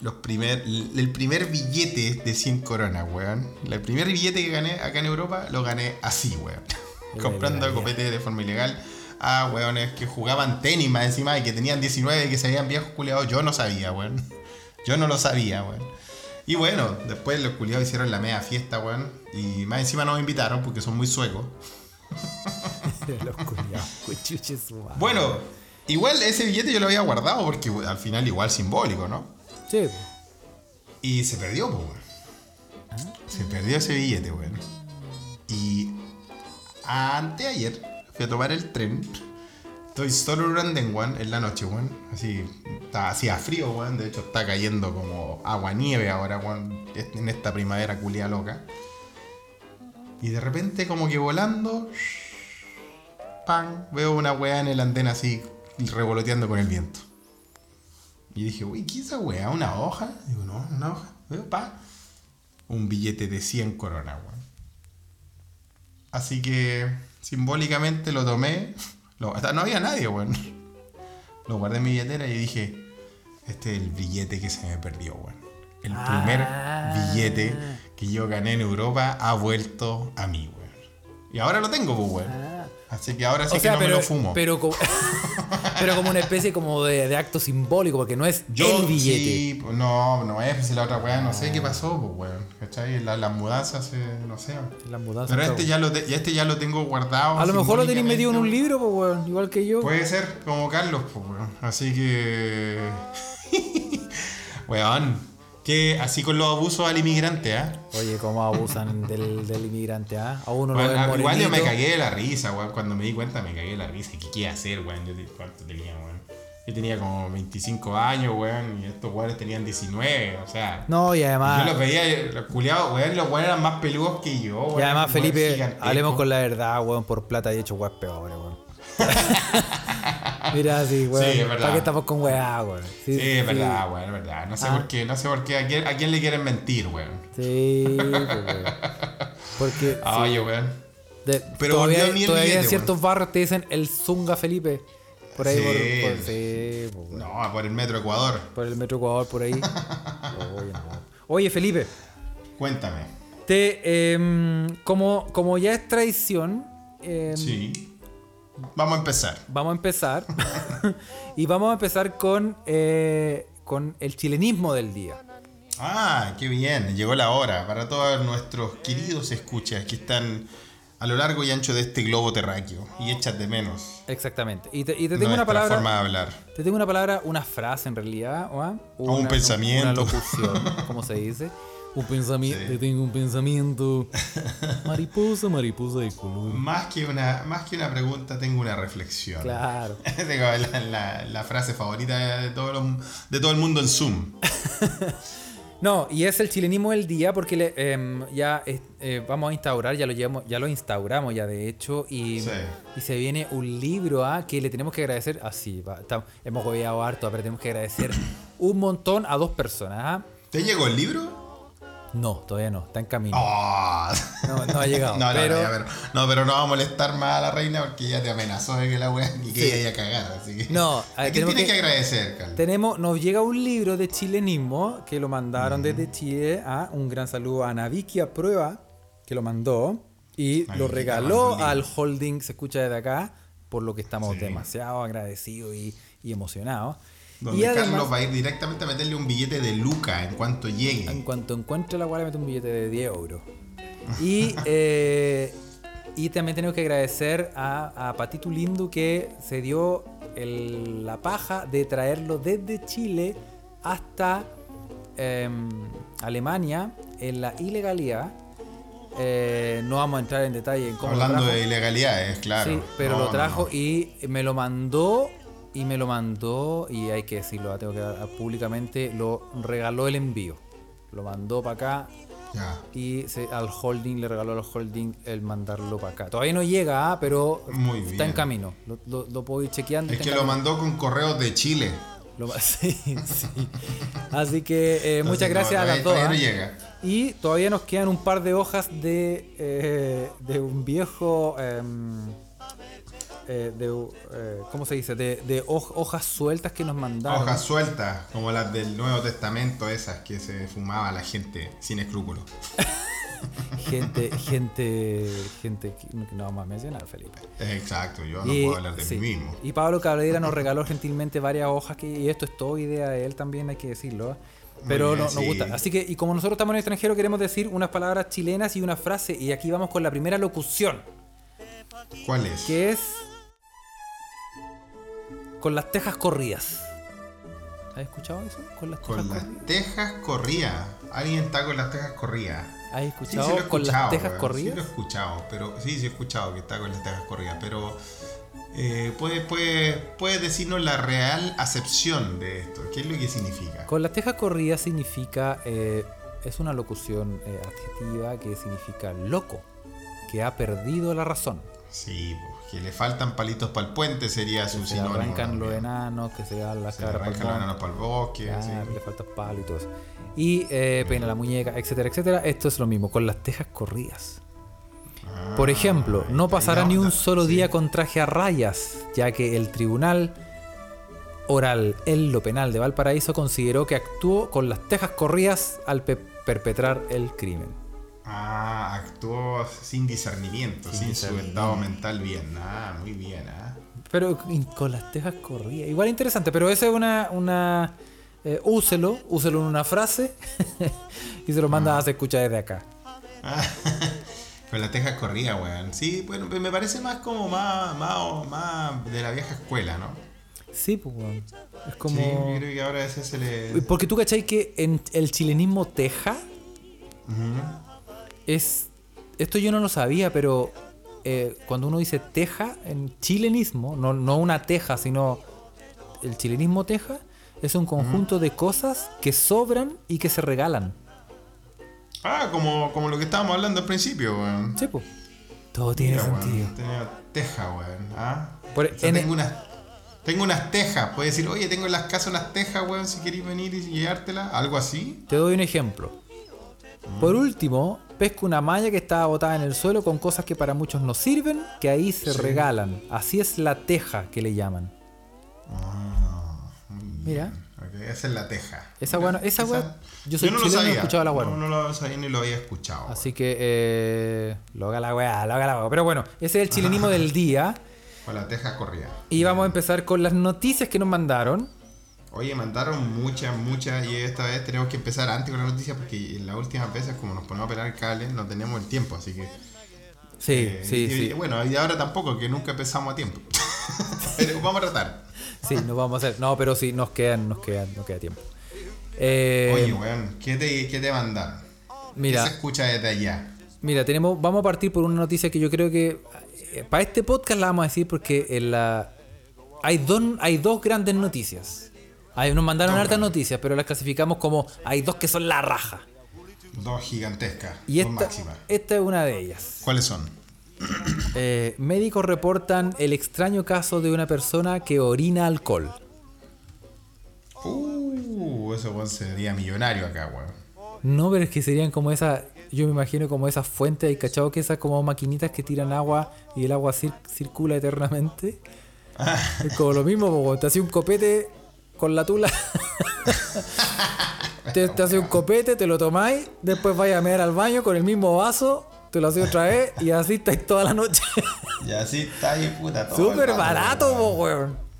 los primer, el primer billete de 100 coronas, weón. El primer billete que gané acá en Europa lo gané así, weón. Comprando Ilegal, copete de forma ilegal a weones que jugaban tenis más encima y que tenían 19 y que se habían viejos culiados. Yo no sabía, weón. Yo no lo sabía, weón. Y bueno, después los culiados hicieron la media fiesta, weón. Y más encima nos invitaron porque son muy suecos. Los culiados. Bueno, igual ese billete yo lo había guardado porque al final igual simbólico, ¿no? Sí, Y se perdió, pues, weón. Se perdió ese billete, weón. Y anteayer fui a tomar el tren. Estoy solo en Urandenguan en la noche, weón. Así, está, hacía frío, weón. De hecho, está cayendo como agua nieve ahora, weón. En esta primavera culia loca. Y de repente, como que volando, ¡pam! Veo una weá en el andén así, revoloteando con el viento. Y dije, uy, ¿qué es esa weá? ¿Una hoja? Digo, no, una hoja. Digo, pa. Un billete de 100 coronas, weón. Así que simbólicamente lo tomé. Lo- hasta no había nadie, weón. Lo guardé en mi billetera y dije, este es el billete que se me perdió, weón. El primer Ah. billete que yo gané en Europa ha vuelto a mí, weón. Y ahora lo tengo, pues, weón. Así que ahora sí Ah. que no pero, me lo fumo. pero, como, pero como una especie como de, de acto simbólico, porque no es Yo, el billete. sí, pues, no, no es, pues la otra weá, no sé qué pasó, pues weón. ¿Cachai? La- Las mudanzas, eh, no sé. Las mudanzas, Pero este ya lo, te- este ya lo tengo guardado. A lo mejor lo tenéis metido en un libro, pues, weón, igual que yo. Puede ser, como Carlos, pues weón. Así que. weón. Que así con los abusos al inmigrante, ¿ah? Oye, cómo abusan del, del inmigrante, ¿ah? A uno lo Bueno, ven igual yo me cagué de la risa, weón. Cuando me di cuenta me cagué de la risa. ¿Qué qué hacer, weón? Yo ¿Cuánto tenía, weón? Yo tenía como 25 años, weón. Y estos weones tenían 19, o sea. No, y además, Yo los veía, los culiados, weón, los weones eran más peludos que yo, weón. y además Felipe, hablemos con la verdad, weón, por plata y hecho weón peor, weón. Mira así, weón. Sí, es verdad. ¿Para qué estamos con weá, weón? Sí, es verdad, weón, es verdad. No sé Ah. por qué, no sé por qué. ¿A quién, a quién le quieren mentir, weón? Sí, pues, weón. Porque Ah, sí, de- pero todavía, volvió a mí el todavía en ciertos barrios te dicen el Zunga Felipe. Por ahí, Sí. por, por, sí, pues. No, por el metro Ecuador. por el Metro Ecuador, por ahí. Oye, no. Oye, Felipe. Cuéntame. Te, em, como, como ya es tradición, em, Sí. Vamos a empezar. vamos a empezar. y vamos a empezar con, eh, con el chilenismo del día. Ah, qué bien. Llegó la hora para todos nuestros queridos escuchas que están a lo largo y ancho de este globo terráqueo y echas de menos. Exactamente. Y te, y te tengo una palabra. forma de hablar. Te tengo una palabra, una frase en realidad, ¿o? O un pensamiento. Una locución, ¿cómo se dice? Un pensamiento. Sí. Te tengo un pensamiento. Mariposa, mariposa de color. Más que una, más que una pregunta, tengo una reflexión. Claro. Tengo la, la- la frase favorita de todo, lo- de todo el mundo en Zoom. No, y es el chilenismo del día porque le- em, ya eh, vamos a instaurar, ya lo llevamos, ya lo instauramos ya de hecho, y, Sí. y se viene un libro a que le tenemos que agradecer, así, tam- hemos gobeado harto, pero tenemos que agradecer un montón a dos personas. ¿ah? ¿Te llegó el libro? No, todavía no, está en camino. Oh. No, no ha llegado. No, no, pero, no, ya, pero, no, pero no va a molestar más a la reina porque ella te amenazó de que la wea y que Sí. ella iba a cagar. Así que. No, ¿a ahí quién tenemos tienes que, que- agradecer, Carlos? Tenemos, nos llega un libro de chilenismo que lo mandaron desde Chile. a Un gran saludo a Naviki a prueba que lo mandó y lo regaló al holding, se escucha desde acá, por lo que estamos Sí. demasiado agradecidos y, y emocionados. Donde y además, Carlos va a ir directamente a meterle un billete de Luca en cuanto llegue. en cuanto encuentre la guardia, mete un billete de 10 euros. Y, eh, y también tenemos que agradecer a, a Patito Lindo que se dio el- la paja de traerlo desde Chile hasta em, Alemania en la ilegalidad. Eh, no vamos a entrar en detalle en cómo lo Hablando trajo. de ilegalidades, claro. Sí, pero No, lo no, trajo no. y me lo mandó y me lo mandó y hay que decirlo, tengo que dar públicamente, lo regaló el envío. Lo mandó para acá Ya. y se- al holding le regaló al holding el mandarlo para acá. Todavía no llega, ah, pero Muy está bien. en camino. Lo, lo- lo puedo ir chequeando. Es que lo mandó con correos de Chile. Lo sí, sí. Así que eh, Entonces, muchas no, gracias a las dos. todavía no ah. llega. Y todavía nos quedan un par de hojas de, eh, de un viejo. em, eh, de, eh, ¿Cómo se dice? De, de hoj- hojas sueltas que nos mandaron. Hojas sueltas, como las del Nuevo Testamento, esas que se fumaba la gente sin escrúpulos. Gente, gente, gente que no vamos a mencionar, Felipe. Exacto, yo no Y- puedo hablar de sí. mí mismo. Y Pablo Cabrera nos regaló gentilmente varias hojas que, y esto es todo idea de él también, hay que decirlo. ¿eh? Pero bien, no- nos gusta. Así que, y como nosotros estamos en el extranjero, queremos decir unas palabras chilenas y una frase. Y aquí vamos con la primera locución, ¿Cuál es? que es con las tejas corridas. ¿Has escuchado eso? Con las tejas Con las corridas. tejas corría. Alguien está con las tejas corridas. ¿Has escuchado sí lo he con las escuchado, tejas corridas? Sí lo he escuchado, pero sí, sí he escuchado que está con las tejas corridas, pero eh, puede, puede, puede decirnos la real acepción de esto. ¿Qué es lo que significa? Con las tejas corridas significa, eh, es una locución eh, adjetiva que significa loco, que ha perdido la razón. Sí, pues, que le faltan palitos para el puente sería su Se sinónimo. arrancan los enanos, que se le dan las Se le cabras arrancan los enanos para el bosque. Claro, le falta palo y todo eso. Y eh, peina la muñeca, etcétera, etcétera. Esto es lo mismo, con las tejas corridas. Por ejemplo, no pasará ni un solo día con traje a rayas, ya que el tribunal oral en lo penal de Valparaíso consideró que actuó con las tejas corridas al pe- perpetrar el crimen. Ah, actuó sin discernimiento, sin, su discernimiento. estado mental bien. Ah, muy bien, ah. Pero con las tejas corridas. Igual interesante, pero esa es una. una eh, úselo, úselo en una frase y se lo manda a se escucha desde acá. Con la teja corrida, weón. Sí, bueno, me parece más como más, más, más de la vieja escuela, ¿no? Sí, pues, weón. Es como. Sí, yo creo que ahora ese se le. Porque tú cachai que en el chilenismo teja es. Esto yo no lo sabía, pero eh, cuando uno dice teja en chilenismo, no, no una teja, sino el chilenismo teja, es un conjunto de cosas que sobran y que se regalan. Ah, como, como lo que estábamos hablando al principio, weón. Sí, pues. Todo tiene Mira, weón, sentido. tenía teja, weón. ¿ah? Por- O sea, en- tengo, unas, tengo unas tejas. Puedes decir, oye, tengo en las casas unas tejas, weón, si queréis venir y llevártelas. Algo así. Te doy un ejemplo. Por último, pesco una malla que estaba botada en el suelo con cosas que para muchos no sirven, que ahí se regalan. Así es la teja que le llaman. Mira, Ok, esa es la teja. Esa Mira, weá- esa yo soy no lo chileno y he sabía. escuchado la weá, No, no. no lo sabía ni lo había escuchado. así que eh, lo haga la weá, lo haga la weá. Pero bueno, ese es el chilenismo del día. Con la teja corrida. Y vamos a empezar con las noticias que nos mandaron. Oye, mandaron muchas, muchas y esta vez tenemos que empezar antes con la noticia porque en las últimas veces como nos ponemos a pelar el cable no teníamos el tiempo, así que... Sí, eh, sí, y- sí. bueno, y ahora tampoco, que nunca empezamos a tiempo. Pero vamos a tratar. Sí, nos vamos a hacer. No, pero sí, nos quedan, nos quedan, nos queda tiempo. Eh, Oye, weón, ¿qué te, qué te mandaron? mira, ¿Qué se escucha desde allá? Mira, tenemos, vamos a partir por una noticia que yo creo que eh, para este podcast la vamos a decir porque en la, hay, dos, hay dos grandes noticias. Nos mandaron hartas noticias, pero las clasificamos como hay dos que son la raja. Dos gigantescas, Y dos esta, máximas. esta es una de ellas. ¿Cuáles son? Eh, médicos reportan el extraño caso de una persona que orina alcohol. Uh, eso weón sería millonario acá, weón. No, pero es que serían como esas, yo me imagino como esas fuentes, ¿y cachado que esas como maquinitas que tiran agua y el agua cir- circula eternamente? es como lo mismo, como te hace un copete con la tula. te, te hace un copete, te lo tomáis, después vais a mear al baño con el mismo vaso, te lo haces otra vez y así estáis toda la noche. Y así está ahí, puta, todo Súper rato, barato, weón. po,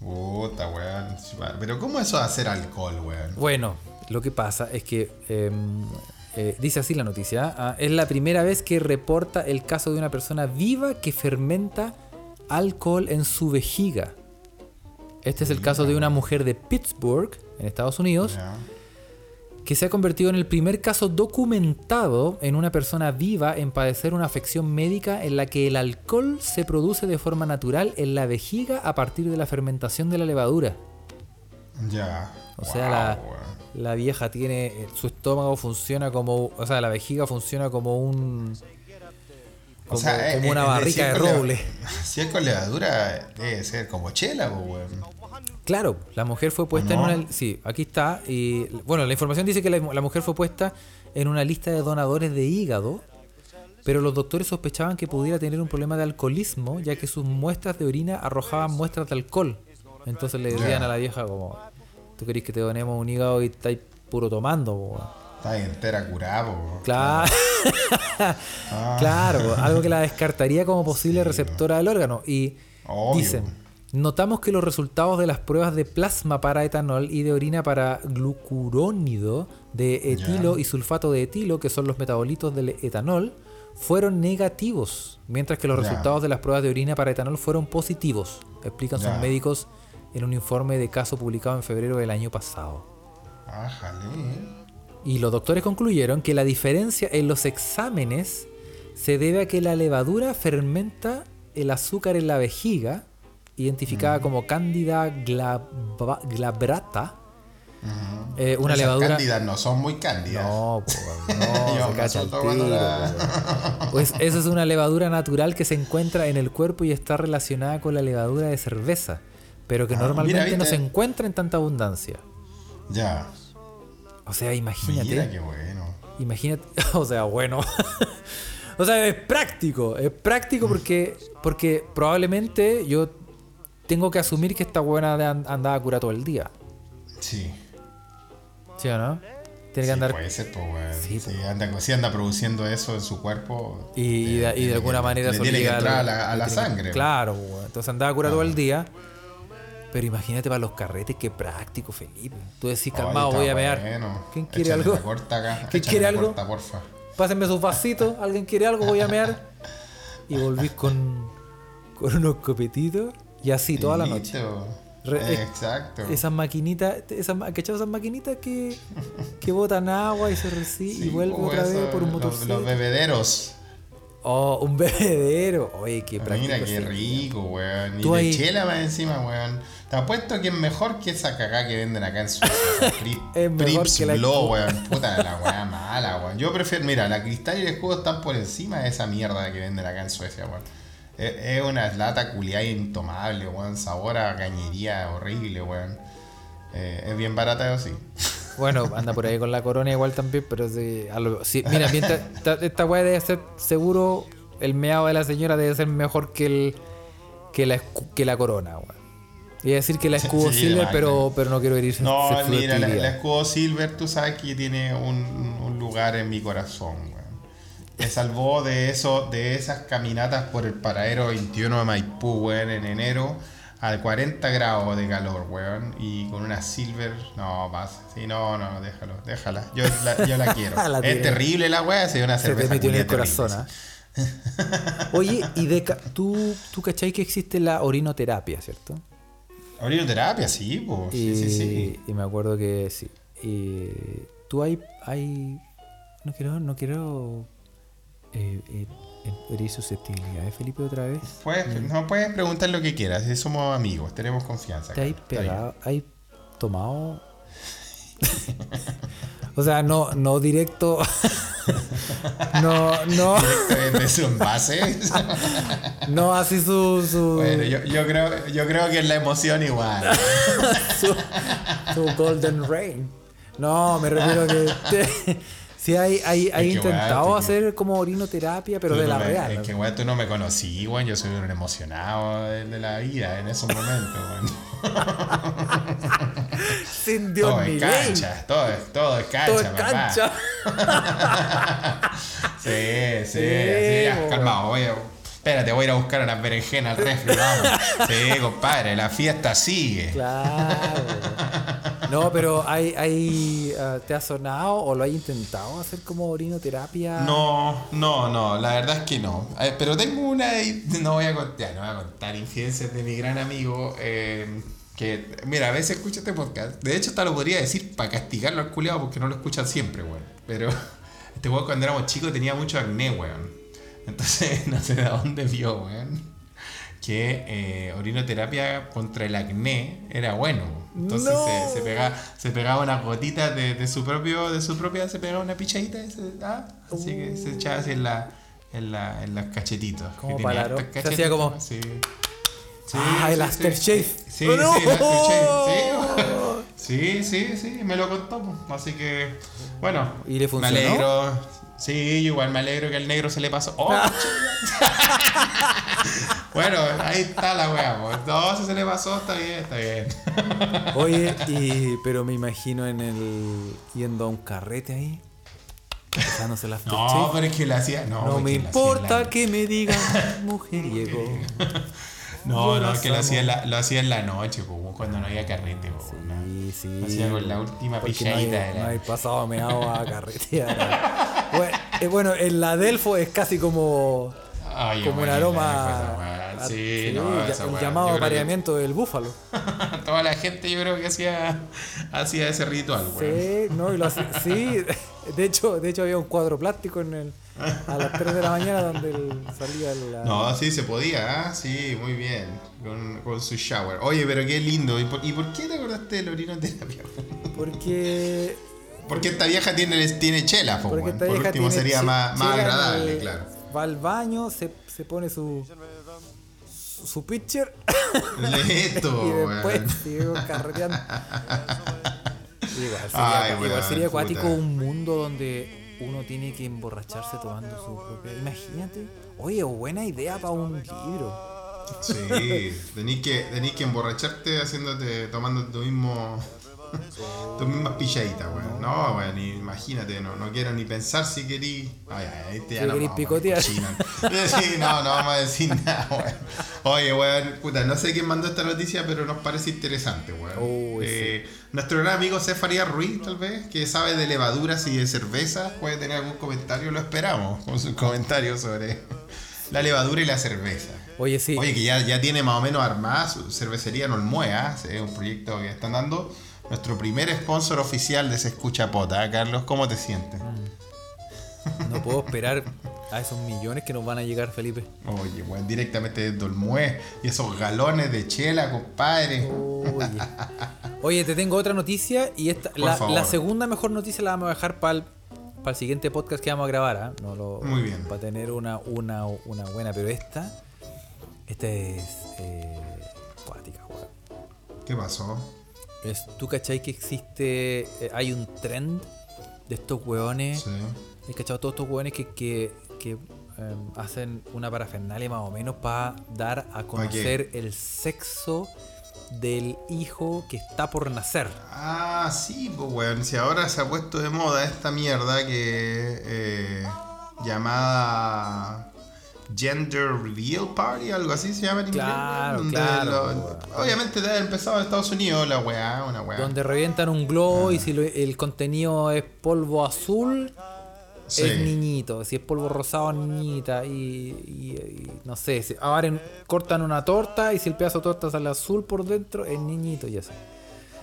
weón. Puta, weón. Pero ¿cómo eso de hacer alcohol, weón? Bueno, lo que pasa es que eh, eh, dice así la noticia. ah, es la primera vez que reporta el caso de una persona viva que fermenta alcohol en su vejiga. Este es el caso de una mujer de Pittsburgh, en Estados Unidos, que se ha convertido en el primer caso documentado en una persona viva en padecer una afección médica en la que el alcohol se produce de forma natural en la vejiga a partir de la fermentación de la levadura. Ya. O sea, Wow, la, weón. la vieja tiene. eh, Su estómago funciona como. O sea, la vejiga funciona como un. O Como, sea, como eh, una eh, barrica de roble. Si es con levadura, debe ser como chela, weón. Claro, la mujer fue puesta no? en una. Sí, aquí está. Y bueno, la información dice que la, la mujer fue puesta en una lista de donadores de hígado. Pero los doctores sospechaban que pudiera tener un problema de alcoholismo, ya que sus muestras de orina arrojaban muestras de alcohol. Entonces le decían a la vieja como, ¿tú querés que te donemos un hígado y estáis puro tomando? po, weón?" Está entera curada. Claro. claro, algo que la descartaría como posible receptora del órgano. Y Obvio. dicen, notamos que los resultados de las pruebas de plasma para etanol y de orina para glucurónido de etilo y sulfato de etilo, que son los metabolitos del etanol, fueron negativos, mientras que los resultados de las pruebas de orina para etanol fueron positivos, explican sus médicos en un informe de caso publicado en febrero del año pasado. Ájale. Y los doctores concluyeron que la diferencia en los exámenes se debe a que la levadura fermenta el azúcar en la vejiga, identificada como Candida glabrata, Eh, una levadura. cándidas no son muy cándidas. No, po, no, se cuando tiro, la-. Pues esa es una levadura natural que se encuentra en el cuerpo y está relacionada con la levadura de cerveza, pero que Ah, normalmente mira, no se encuentra en tanta abundancia. Ya. O sea, imagínate. Mira qué bueno. Imagínate, o sea, bueno. o sea, es práctico, es práctico porque, porque probablemente yo tengo que asumir que esta buena andaba a curar todo el día. Sí. ¿Sí o no? Tiene que Sí, andar. Puede ser, pues, weón. Sí, Sí, anda, si anda produciendo eso en su cuerpo. Y, y de, y de tiene alguna que- manera eso tiene que entrar a la, a la que- sangre. Claro, weón. entonces andaba a curar todo el día. Pero imagínate para los carretes, qué práctico, Felipe. Tú decís, calmado, voy a mear. bueno. ¿Quién quiere Échale algo? la corta acá. ¿Quién échale quiere algo? corta, porfa. Pásenme sus vasitos, alguien quiere algo, voy a mear. Y volví con, con unos copetitos y así toda la noche. Re- Exacto. Esas maquinitas, esas, ¿cachai esas maquinitas que, que botan agua y se recibe Sí, y vuelve otra vez por un los- motorcito? Los, bebederos. Oh, un bebedero. Oye, qué práctico. Mira qué rico, weón. Y de ahí- chela más encima, weón. Te apuesto que es mejor que esa cagá que venden acá en Pri- Es mejor que la- Blow, weón. Puta la weá mala, weón. Yo prefiero, mira, la cristal y el escudo están por encima de esa mierda que venden acá en Suecia, weón. Es, es una lata culiada intomable, weón. Sabor a cañería horrible, weón. Eh, es bien barata, eso sí. Bueno, anda por ahí con la corona igual también, pero sí, a lo- sí, mira, mientras, esta, esta weá debe ser seguro, el meado de la señora debe ser mejor que el que la, que la corona, weón. Iba a decir que la escudo Sí, silver, pero, pero no quiero herir No, mira, la, la escudo Silver, tú sabes que tiene un, un lugar en mi corazón, weón. Me salvó de eso, de esas caminatas por el paradero 21 de Maipú, weón, en enero, a 40 grados de calor, weón. Y con una Silver, no, pasa. Sí, no, no, déjalo, déjala. Yo la, yo la quiero. La es terrible la weá, se una Se te cerveza metió en el corazón, ¿ah? Oye, y de ca- tú, tú cachai que existe la orinoterapia, ¿cierto? Orinoterapia, sí, pues. Sí, sí, sí. y me acuerdo que sí. Y tú hay, hay no quiero, no quiero eh, eh, herir susceptibilidades, Felipe, otra vez. Puedes, no puedes preguntar lo que quieras, si somos amigos, tenemos confianza. ¿Te hay pegado, hay tomado? o sea, no, no directo. no, no, de su envase. no así su, su, bueno, yo, yo creo, yo creo que es la emoción igual. su, su golden rain. No, me refiero que te- sí hay, hay, hay intentado weón, hacer como orinoterapia, pero Tú de no la me- real. Es ¿no? que, weón, tú no me conocí, weón. Yo soy un emocionado de, la vida en esos momentos, weón. Sin Dios Todo es cancha, todo es, todo es cancha, Todo es papá. cancha. Sí, sí, Sí, sí, calmado, voy a, Espérate, voy a ir a buscar unas berenjenas al refri, vamos. Sí, compadre, la fiesta sigue. Claro. No, pero hay, hay ah, ¿te ha sonado o lo has intentado hacer como orinoterapia? No, no, no, la verdad es que no. Eh, Pero tengo una, no voy a contar, no voy a contar infidencias de mi gran amigo, eh, que, mira, a veces escucha este podcast. De hecho, hasta lo podría decir para castigarlo al culiado porque no lo escuchan siempre, weón. Pero este weón cuando éramos chicos tenía mucho acné, weón. Entonces, no sé de dónde vio, weón. Que eh, orinoterapia contra el acné era bueno. Entonces No. se, se pegaba, se pegaba unas gotitas de, de su propio, de su propia, se pegaba una pichadita y se, ah, así que se echaba así en la, en la, en los cachetitos. Como se hacía como- Sí. Ah, el aftershave. Sí, ¡No! sí, el aftershave, sí. Sí, sí, sí, me lo contó. pues. Así que, bueno, ¿Y le funcionó? me alegro. Sí, igual me alegro que al negro se le pasó. ¡Oh, bueno, ahí está la weá. pues. No, si se le pasó, está bien, está bien. Oye, y, pero me imagino en el yendo a un carrete ahí. Pasándose la No, pero es que lo hacía. No, No me importa la- que me digan mujeriego. No, no, las es que lo hacía, en la, lo hacía en la noche, pues, cuando no había carrete. pues, ¿no? Sí, sí. Lo hacía con la última Porque no hay, de la- no hay pasado meado a carretear. Bueno, eh, bueno, en la Delfo es casi como, Ay, como un aroma. esa Sí, no, ya- esa un weá. llamado creo que- apareamiento del búfalo. Toda la gente yo creo que hacía, hacía ese ritual. Sí, no, y lo sí, de hecho, de hecho había un cuadro plástico en el, a las 3 de la mañana donde el- salía la... No, sí, se podía, ¿ah? Sí, muy bien. Con, con su shower. Oye, pero qué lindo. ¿Y por, y por qué te acordaste del orinoterapia? Porque. Porque esta vieja tiene, tiene chela, po, Porque Por último tiene sería más, más agradable, claro. Va al baño, se, se pone su. su- pitcher Listo, y después sigue carreteando. Igual sería, Ay, igual sería acuático un mundo donde uno tiene que emborracharse tomando su propia. Imagínate. Oye, buena idea para un libro. Sí, tenés que, tenés que emborracharte haciéndote, tomando tu mismo. Tus mismas pilladitas, weón. No, weón, imagínate, no, no quiero ni pensar si querí. Ay, ay, este ya Si no. querís picotear. Sí, no, no vamos a decir nada, weón. Oye, weón, puta, no sé quién mandó esta noticia, pero nos parece interesante, weón. Uy, Eh, Nuestro gran amigo Cefaría Ruiz, tal vez, que sabe de levaduras y de cervezas, puede tener algún comentario, lo esperamos, con sus comentarios sobre la levadura y la cerveza. Oye, sí. Oye, que ya, ya tiene más o menos armada su cervecería en Olmuea, es un proyecto que están dando. Nuestro primer sponsor oficial de Se Escucha Pota, ¿eh, Carlos, ¿cómo te sientes? No puedo esperar a esos millones que nos van a llegar, Felipe. Oye, weón, directamente desde Olmué y esos galones de chela, compadre. Oye. Oye, te tengo otra noticia y esta, la, segunda mejor noticia la vamos a dejar para el, siguiente podcast que vamos a grabar, ¿ah? No lo, Muy bien. Para tener una, una, una buena, pero esta, esta es eh, cuática. ¿Qué pasó? Es, ¿Tú cachai que existe, eh, hay un trend de estos weones? Sí. ¿Has cachado todos estos weones que, que, que, em, hacen una parafernalia más o menos para dar a conocer el sexo del hijo que está por nacer? Ah, sí, pues weón. Si ahora se ha puesto de moda esta mierda que eh, llamada Gender Reveal Party, algo así se llama en inglés. Claro, weón, claro, lo- obviamente debe haber empezado en Estados Unidos la weá, una weá. Donde revientan un globo y si lo- el contenido es polvo azul, Sí. es niñito. Si es polvo rosado, niñita. Y, y- y no sé, si abren, cortan una torta y si el pedazo de torta sale azul por dentro, es niñito y así.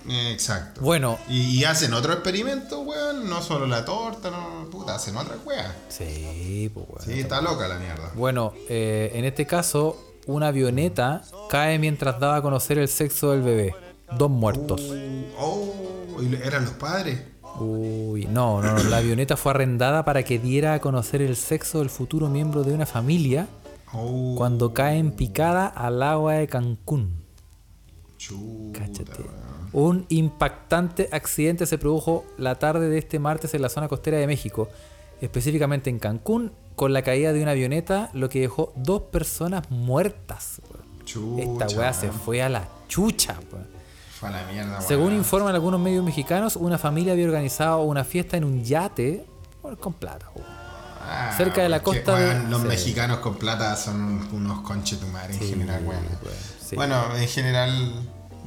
Exacto. Bueno, Y, y hacen otro experimento, weón. No solo la torta, no, puta, hacen otra weá. sí, pues bueno. Sí, está loca la mierda. Bueno, eh, en este caso, una avioneta cae mientras daba a conocer el sexo del bebé. Dos muertos. Oh, ¿y eran los padres. Uy, no, no, no, la avioneta fue arrendada para que diera a conocer el sexo del futuro miembro de una familia Oh, cuando cae en picada al agua de Cancún. chuta, Cáchate. Un impactante accidente se produjo la tarde de este martes en la zona costera de México, específicamente en Cancún, con la caída de una avioneta, lo que dejó dos personas muertas. Chucha, Esta weá se fue a la chucha. Fue a la mierda, Según informan algunos medios mexicanos, una familia había organizado una fiesta en un yate bueno, con plata. Ah, cerca de la costa de- weón, Los sí. mexicanos con plata son unos conchetumares en general, sí. Bueno, en general,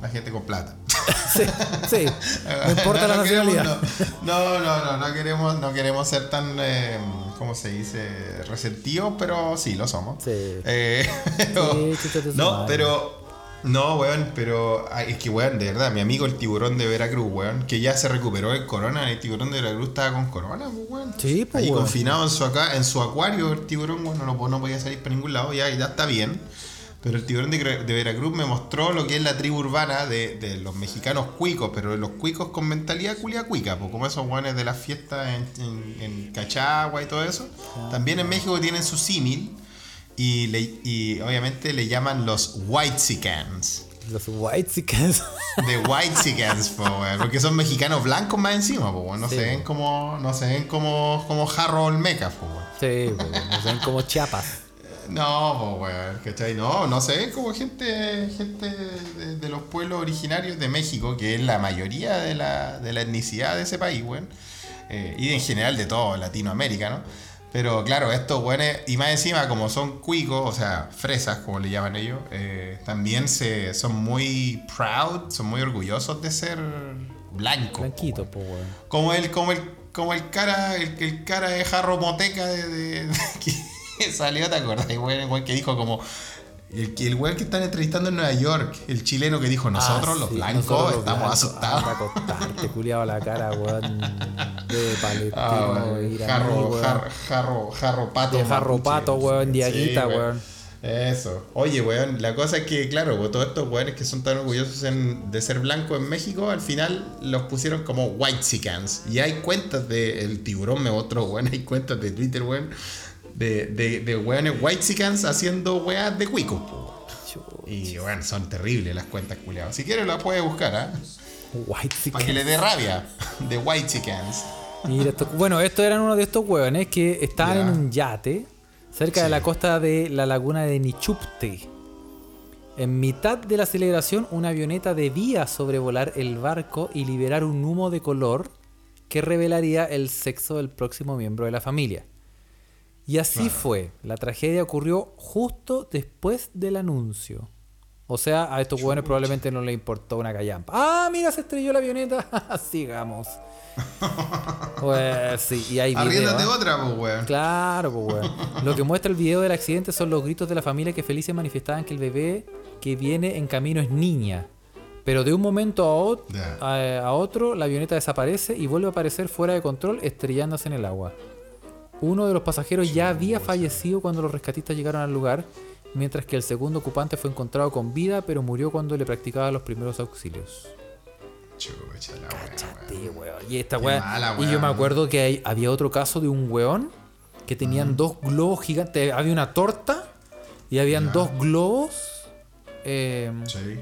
la gente con plata. Sí, sí, no importa la queremos- nacionalidad. no, no, no, no queremos, no queremos ser tan, eh, ¿cómo se dice? Receptivos, pero sí, lo somos. Sí. Eh, pero- Sí, no, pero. No, weón, pero es que, weón, de verdad, mi amigo el tiburón de Veracruz, weón, que ya se recuperó del corona, el tiburón de Veracruz estaba con corona, pues, weón. Sí, pues, weón. confinado en su, acá, en su acuario, el tiburón, bueno, no, no podía salir para ningún lado, ya, ya está bien. Pero el tiburón de, de Veracruz me mostró lo que es la tribu urbana de, de los mexicanos cuicos, pero los cuicos con mentalidad culia cuica, pues, como esos guanes de las fiestas en, en, en Cachagua y todo eso. También en México tienen su símil y, le- y obviamente le llaman los Whitexicans. Los white chickens. De Whitexicans, po, porque son mexicanos blancos más encima, po, no Sí, se ven como no se ven como, como jarro olmeca, po, sí, no ven como chiapas. No, pues, weón, ¿cachai? No, no se ven como gente, gente de, de los pueblos originarios de México, que es la mayoría de la, de la etnicidad de ese país, weón. Eh, y en general de todo Latinoamérica, ¿no? Pero claro, estos weones, y más encima, como son cuicos, o sea, fresas, como le llaman ellos, eh, también se, son muy proud, son muy orgullosos de ser blancos. Blanquito, pues, weón. Como el, como el, como el cara, el, el cara de jarro moteca de, de- de- que salió, ¿te acuerdas? El güey que dijo como. El, el güey que están entrevistando en Nueva York, el chileno que dijo, nosotros Ah, los sí, blancos nosotros los estamos blancos, asustados. Anda a acostarte, culiado a la cara, weón. De palestino, Ah, weón, iraní, jarro, weón. jarro, jarro, jarro pato. De jarro mapuche. pato, weón, Sí, diaguita, güey. weón. Eso. Oye, weón, la cosa es que, claro, weón, todos estos weones que son tan orgullosos en- de ser blancos en México, al final los pusieron como white Y hay cuentas de El Tiburón, me otro, weón, hay cuentas de Twitter, weón, de, de, de weones white haciendo weas de cuico. Y, bueno, son terribles las cuentas, culiados. Si quieres, las puedes buscar, ¿ah? White Para que le dé rabia. De white Mira, esto- bueno, estos eran uno de estos hueones que estaban en un yate cerca de la costa de la laguna de Nichupte. En mitad de la celebración, una avioneta debía sobrevolar el barco y liberar un humo de color que revelaría el sexo del próximo miembro de la familia. Y así fue. La tragedia ocurrió justo después del anuncio. O sea, a estos hueones probablemente no les importó una callampa. ¡Ah, mira, se estrelló la avioneta! Sigamos. Pues sí, y hay video. Otra, pues, weón. Claro, pues weón. Lo que muestra el video del accidente son los gritos de la familia que felices manifestaban que el bebé que viene en camino es niña. Pero de un momento a, a- a otro, la avioneta desaparece y vuelve a aparecer fuera de control, estrellándose en el agua. Uno de los pasajeros ya había fallecido cuando los rescatistas llegaron al lugar, mientras que el segundo ocupante fue encontrado con vida, pero murió cuando le practicaba los primeros auxilios. Chucha la weón. Y esta Y yo me acuerdo que hay- había otro caso de un weón que tenían dos globos gigantes. Había una torta y habían dos globos. eh, Sí.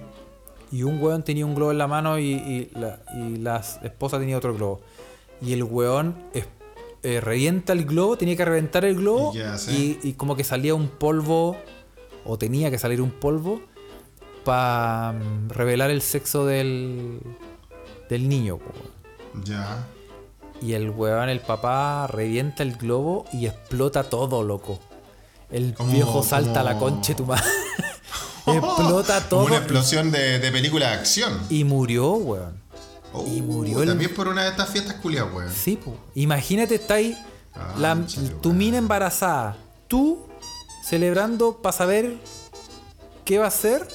y un weón tenía un globo en la mano y, y la, y la esposa tenía otro globo. Y el weón eh, revienta el globo, tenía que reventar el globo ¿Y como que salía un polvo, o tenía que salir un polvo, para revelar el sexo del, del niño. Ya. Y el weón, el papá, revienta el globo y explota todo, loco. El Como- viejo salta a la concha de tu madre. explota todo. Como una explosión de, de película de acción. Y murió, weón. Y Uh, murió el- También por una de estas fiestas culiadas, weón. Sí, po. Imagínate, está ahí Ah, la- chale, tu mina embarazada. Tú celebrando para saber qué va a hacer.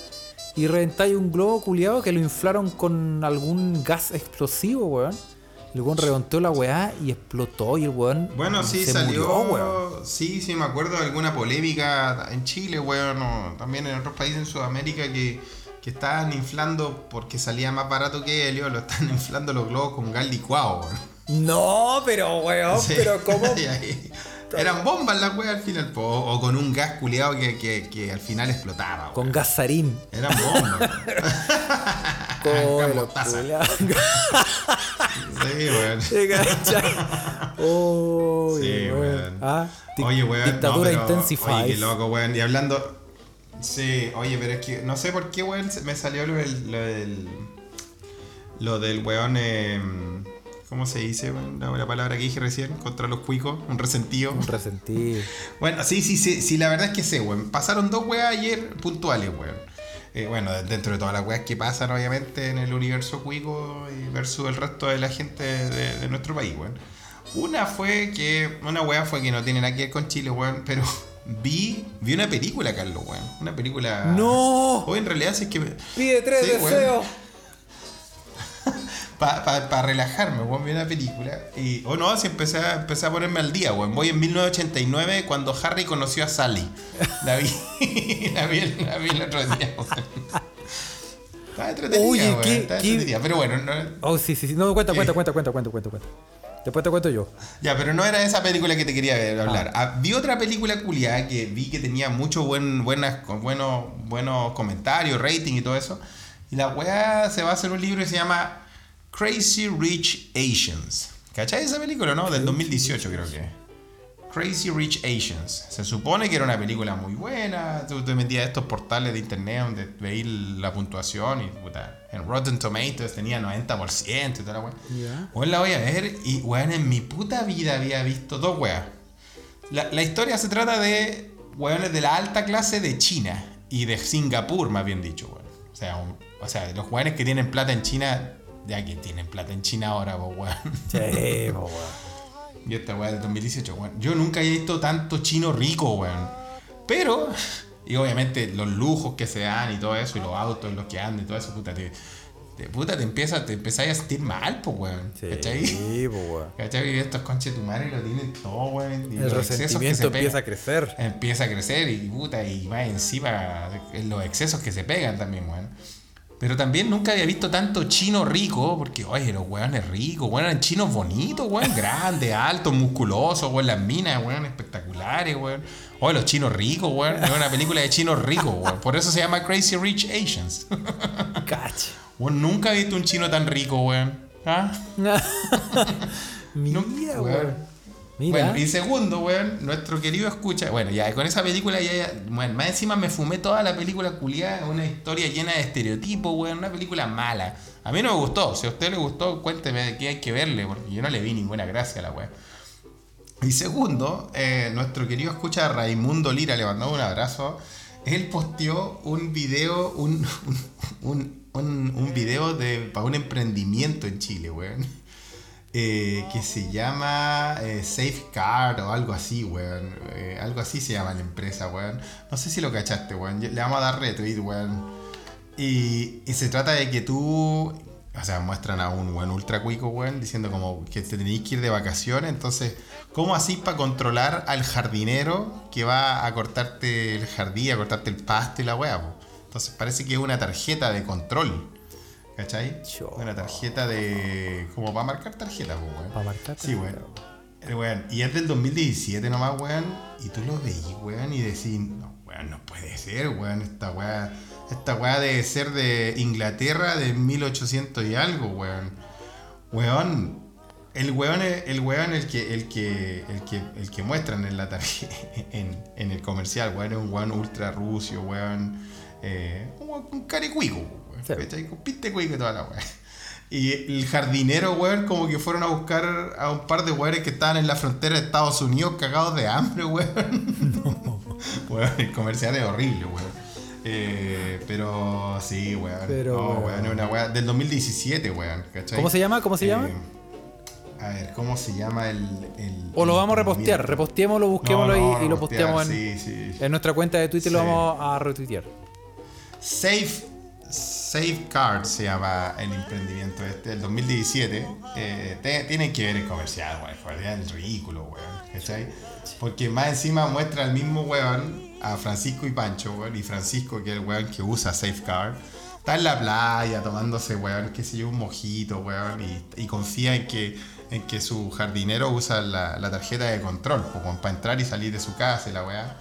Y reventáis un globo culiado que lo inflaron con algún gas explosivo, weón. El weón reventó la weá y explotó. Y el weón. Bueno, sí se salió. murió, weón. sí, sí, me acuerdo de alguna polémica en Chile, weón, o también en otros países en Sudamérica que, que estaban inflando porque salía más barato que helio, lo están inflando los globos con gas licuado, weón. No, pero weón, Sí. pero ¿cómo? Eran bombas las weas al final, po, o con un gas culiado que, que, que al final explotaba, weón. Con gasarín. Eran bombas. Con sí, weón. Oh, Sí, weón. Ah, Oye, weón. Dictadura no, pero-. Oye, qué loco, weón. Y hablando. Sí, oye, pero es que no sé por qué, weón, me salió lo del. Lo del, lo del weón. eh, ¿Cómo se dice, weón? La, la palabra que dije recién, contra los cuicos, un resentido. Un resentido. Bueno, sí, sí, sí, sí, la verdad es que sé, weón. Pasaron dos weas ayer puntuales, weón. Eh, bueno, dentro de todas las weas que pasan, obviamente, en el universo cuico y versus el resto de la gente de, de nuestro país, weón. Una fue que. Una wea fue que no tiene nada que ver con Chile, weón, pero vi. Vi una película, Carlos, weón. Una película. ¡No! Hoy en realidad sí es que. me- Pide tres Sí, deseos. Para relajarme, weón, vi una película. Y, oh no, si empecé a, empecé a ponerme al día, weón. Voy en 1989 cuando Harry conoció a Sally. La vi, la vi, la vi el otro día. Estaba entretenida, Oye, qué- entretenida. Pero bueno, no- Oh, sí, sí, sí. No, cuenta, cuenta, cuenta, cuenta, cuenta, cuenta, cuenta. Después te cuento yo. ya, pero no era esa película que te quería ver, hablar. Ah, vi otra película culiada que vi que tenía mucho buen, buenas, buenos, buenos comentarios, rating y todo eso. Y la weá se va a hacer un libro que se llama Crazy Rich Asians. ¿Cachai esa película, no? Del 2018 creo que. Crazy Rich Asians. Se supone que era una película muy buena. Tú te metías a estos portales de internet donde veías la puntuación y puta. En Rotten Tomatoes tenía 90% y toda la weá. Ya. Weón, la voy a ver y, weón, en mi puta vida había visto dos weas. La, la historia se trata de weones de la alta clase de China y de Singapur, más bien dicho, weón. O sea, un- o sea, los weones que tienen plata en China, ya que tienen plata en China ahora, pues, weón. Sí, weón. Y esta weá del 2018, weón. Yo nunca he visto tanto chino rico, weón. Pero, y obviamente los lujos que se dan y todo eso, y los autos en los que andan y todo eso, puta, te, de puta, te empieza, te empezáis a sentir mal, pues, weón. Sí, ¿Cachai? po, weón. ¿Cachai? Y estos conches de tu madre lo tienen todo, weón. y El resentimiento se empieza a crecer. Empieza a crecer y puta, y más encima los excesos que se pegan también, weón. Pero también nunca había visto tanto chino rico, porque, oye, los weones ricos, weón, eran chinos bonitos, weón, grandes, altos, musculosos, weón, las minas, weón, espectaculares, weón. Oye, los chinos ricos, weón, es una película de chinos ricos, weón. Por eso se llama Crazy Rich Asians. Cacha. Weón, nunca he visto un chino tan rico, weón. ¿Ah? Mira, No, weón. Bueno, y segundo, weón, nuestro querido escucha. Bueno, ya con esa película ya, ya- bueno, más encima me fumé toda la película culiada, una historia llena de estereotipos, weón, una película mala. A mí no me gustó. Si a usted le gustó, cuénteme de qué hay que verle, porque yo no le vi ninguna gracia a la weón. Y segundo, eh, nuestro querido escucha Raimundo Lira le mandó un abrazo. Él posteó un video, un, un, un, un video de, para un emprendimiento en Chile, weón. Eh, que se llama eh, Safeguard o algo así, weón. Eh, algo así se llama la empresa, weón. No sé si lo cachaste, weón. Le vamos a dar retweet, weón. Y, se trata de que tú. O sea, muestran a un weón ultra cuico, weón, diciendo como que te tenéis que ir de vacaciones. Entonces, ¿cómo así para controlar al jardinero que va a cortarte el jardín, a cortarte el pasto y la weá? Entonces, parece que es una tarjeta de control. ¿Cachai? Una tarjeta de. como para marcar tarjeta, pues, weón. Pa' marcar Sí, weón. tarjeta, Eh, weón, Y es del 2017 nomás, weón. Y tú lo veís, weón, y decís, no, weón, no puede ser, weón. Esta weá. Esta weá debe ser de Inglaterra de 1800 y algo, weón. Weón. El weón, el weón el que, el que, el que, el que muestran en la tarjeta, en, en el comercial, weón, es un weón ultra rucio, weón. Eh, un, un caricuico. Y toda la weón. Y el jardinero, weón, como que fueron a buscar a un par de weones que estaban en la frontera de Estados Unidos cagados de hambre, weón. Weón, el comercial es horrible, weón. Eh, pero sí, weón. Pero, no, weón. weón, es una weá del 2017, weón. ¿cachai? ¿Cómo se llama? ¿Cómo se llama? Eh, a ver, ¿cómo se llama el. el- O lo vamos a repostear. Reposteémoslo, busquémoslo No, no, y, y lo posteamos en, Sí, en nuestra cuenta de Twitter. Lo Sí. vamos a retuitear. Safe, Safeguard se llama el emprendimiento este, del 2017. Eh, te- tienen que ver el comercial, weón. Es ridículo, weón. ¿Cachai? Porque más encima muestra al mismo weón, a Francisco y Pancho, weón. Y Francisco, que es el weón que usa Safeguard, está en la playa tomándose, weón, qué sé yo, un mojito, weón. Y, y confía en que, en que su jardinero usa la, la tarjeta de control, weón, para entrar y salir de su casa y la weá.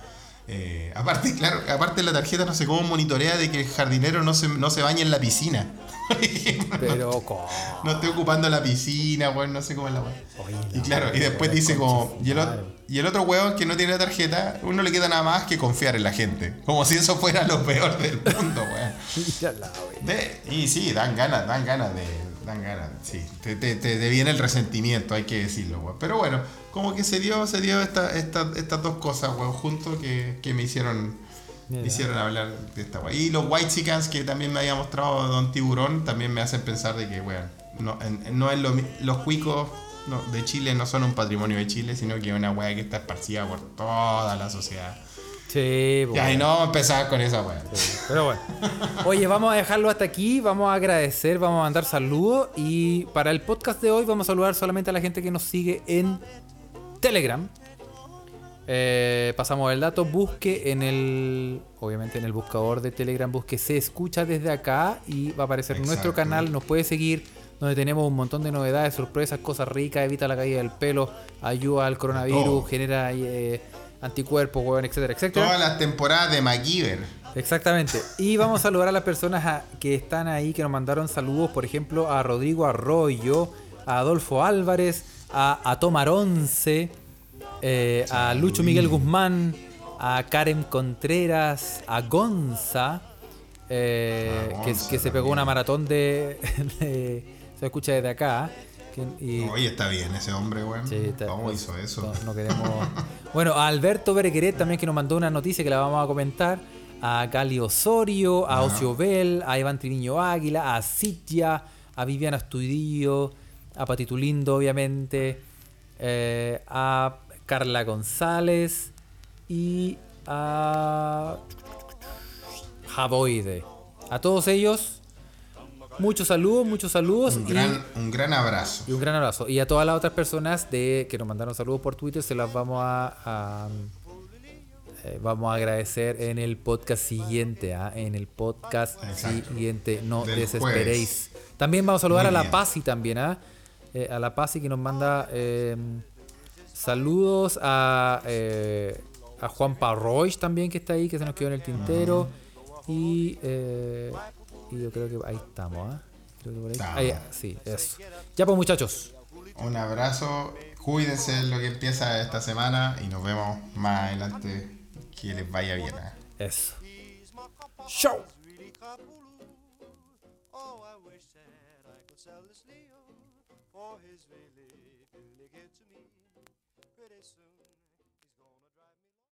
Eh, aparte, claro, aparte la tarjeta no sé cómo monitorea de que el jardinero no se, no se bañe en la piscina. Pero, co- no esté ocupando la piscina, weón, no sé cómo es la. Oye, Y la claro, y después dice como. Y el, otro, y el otro weón que no tiene la tarjeta, uno le queda nada más que confiar en la gente. Como si eso fuera lo peor del mundo, weón. Y sí, dan ganas, dan ganas de. Dan ganas, sí. Te, te, te- te viene el resentimiento, hay que decirlo, weón. Pero bueno, como que se dio, se dio esta, esta- estas dos cosas, weón, juntos que, que me hicieron. Me hicieron hablar de esta weón. Y los White Chickens que también me había mostrado Don Tiburón también me hacen pensar de que, weón, no, no es lo los cuicos no, de Chile no son un patrimonio de Chile, sino que es una weá que está esparcida por toda la sociedad. Sí, Ya, y weón. no vamos a empezar con esa weá. Pero bueno. Oye, vamos a dejarlo hasta aquí. Vamos a agradecer, vamos a mandar saludos. Y para el podcast de hoy vamos a saludar solamente a la gente que nos sigue en Telegram. Eh, pasamos el dato. Busque en el. Obviamente en el buscador de Telegram, busque Se Escucha desde acá. Y va a aparecer nuestro canal. Nos puede seguir. Donde tenemos un montón de novedades, sorpresas, cosas ricas. Evita la caída del pelo. Ayuda al coronavirus. Todo. Genera eh, anticuerpos, weón, etcétera, etcétera. Todas las temporadas de MacGyver. Exactamente. Y vamos a saludar a las personas a- que están ahí, que nos mandaron saludos, por ejemplo, a Rodrigo Arroyo, a Adolfo Álvarez, a, a Tomar Once, eh, a Lucho Miguel Guzmán, a Karen Contreras, a Gonza, eh, Ah, que, Gonza que se pegó una maratón de, de- Se escucha desde acá. que- y- Oye, está bien ese hombre, weón. Sí, está- ¿Cómo hizo eso? No, no queremos. bueno, a Alberto Bergueret también que nos mandó una noticia que la vamos a comentar. A Gali Osorio, a. Ocio Bell, a Iván Triviño Águila, a Sitya, a Viviana Estudillo, a Patito Lindo, obviamente, eh, a Carla González y a Javoide. A todos ellos, Muchos saludos, muchos saludos. Un y- gran, un gran abrazo. Y un gran abrazo. Y a todas las otras personas de que nos mandaron saludos por Twitter, se las vamos a, a- eh, vamos a agradecer en el podcast siguiente, ¿ah? en el podcast Exacto. siguiente. No Del desesperéis. También vamos a saludar Muy a la. Pasi también, ¿ah? Eh, a la Pasi que nos manda eh, saludos a, eh, a Juan Parroy también que está ahí, que se nos quedó en el tintero. Eh, y yo creo que ahí estamos, ¿ah? Creo que por ahí- Estamos. ahí, sí, eso. Ya pues muchachos. Un abrazo. Cuídense en lo que empieza esta semana y nos vemos más adelante. Que les vaya bien. ¿eh? Eso. Show.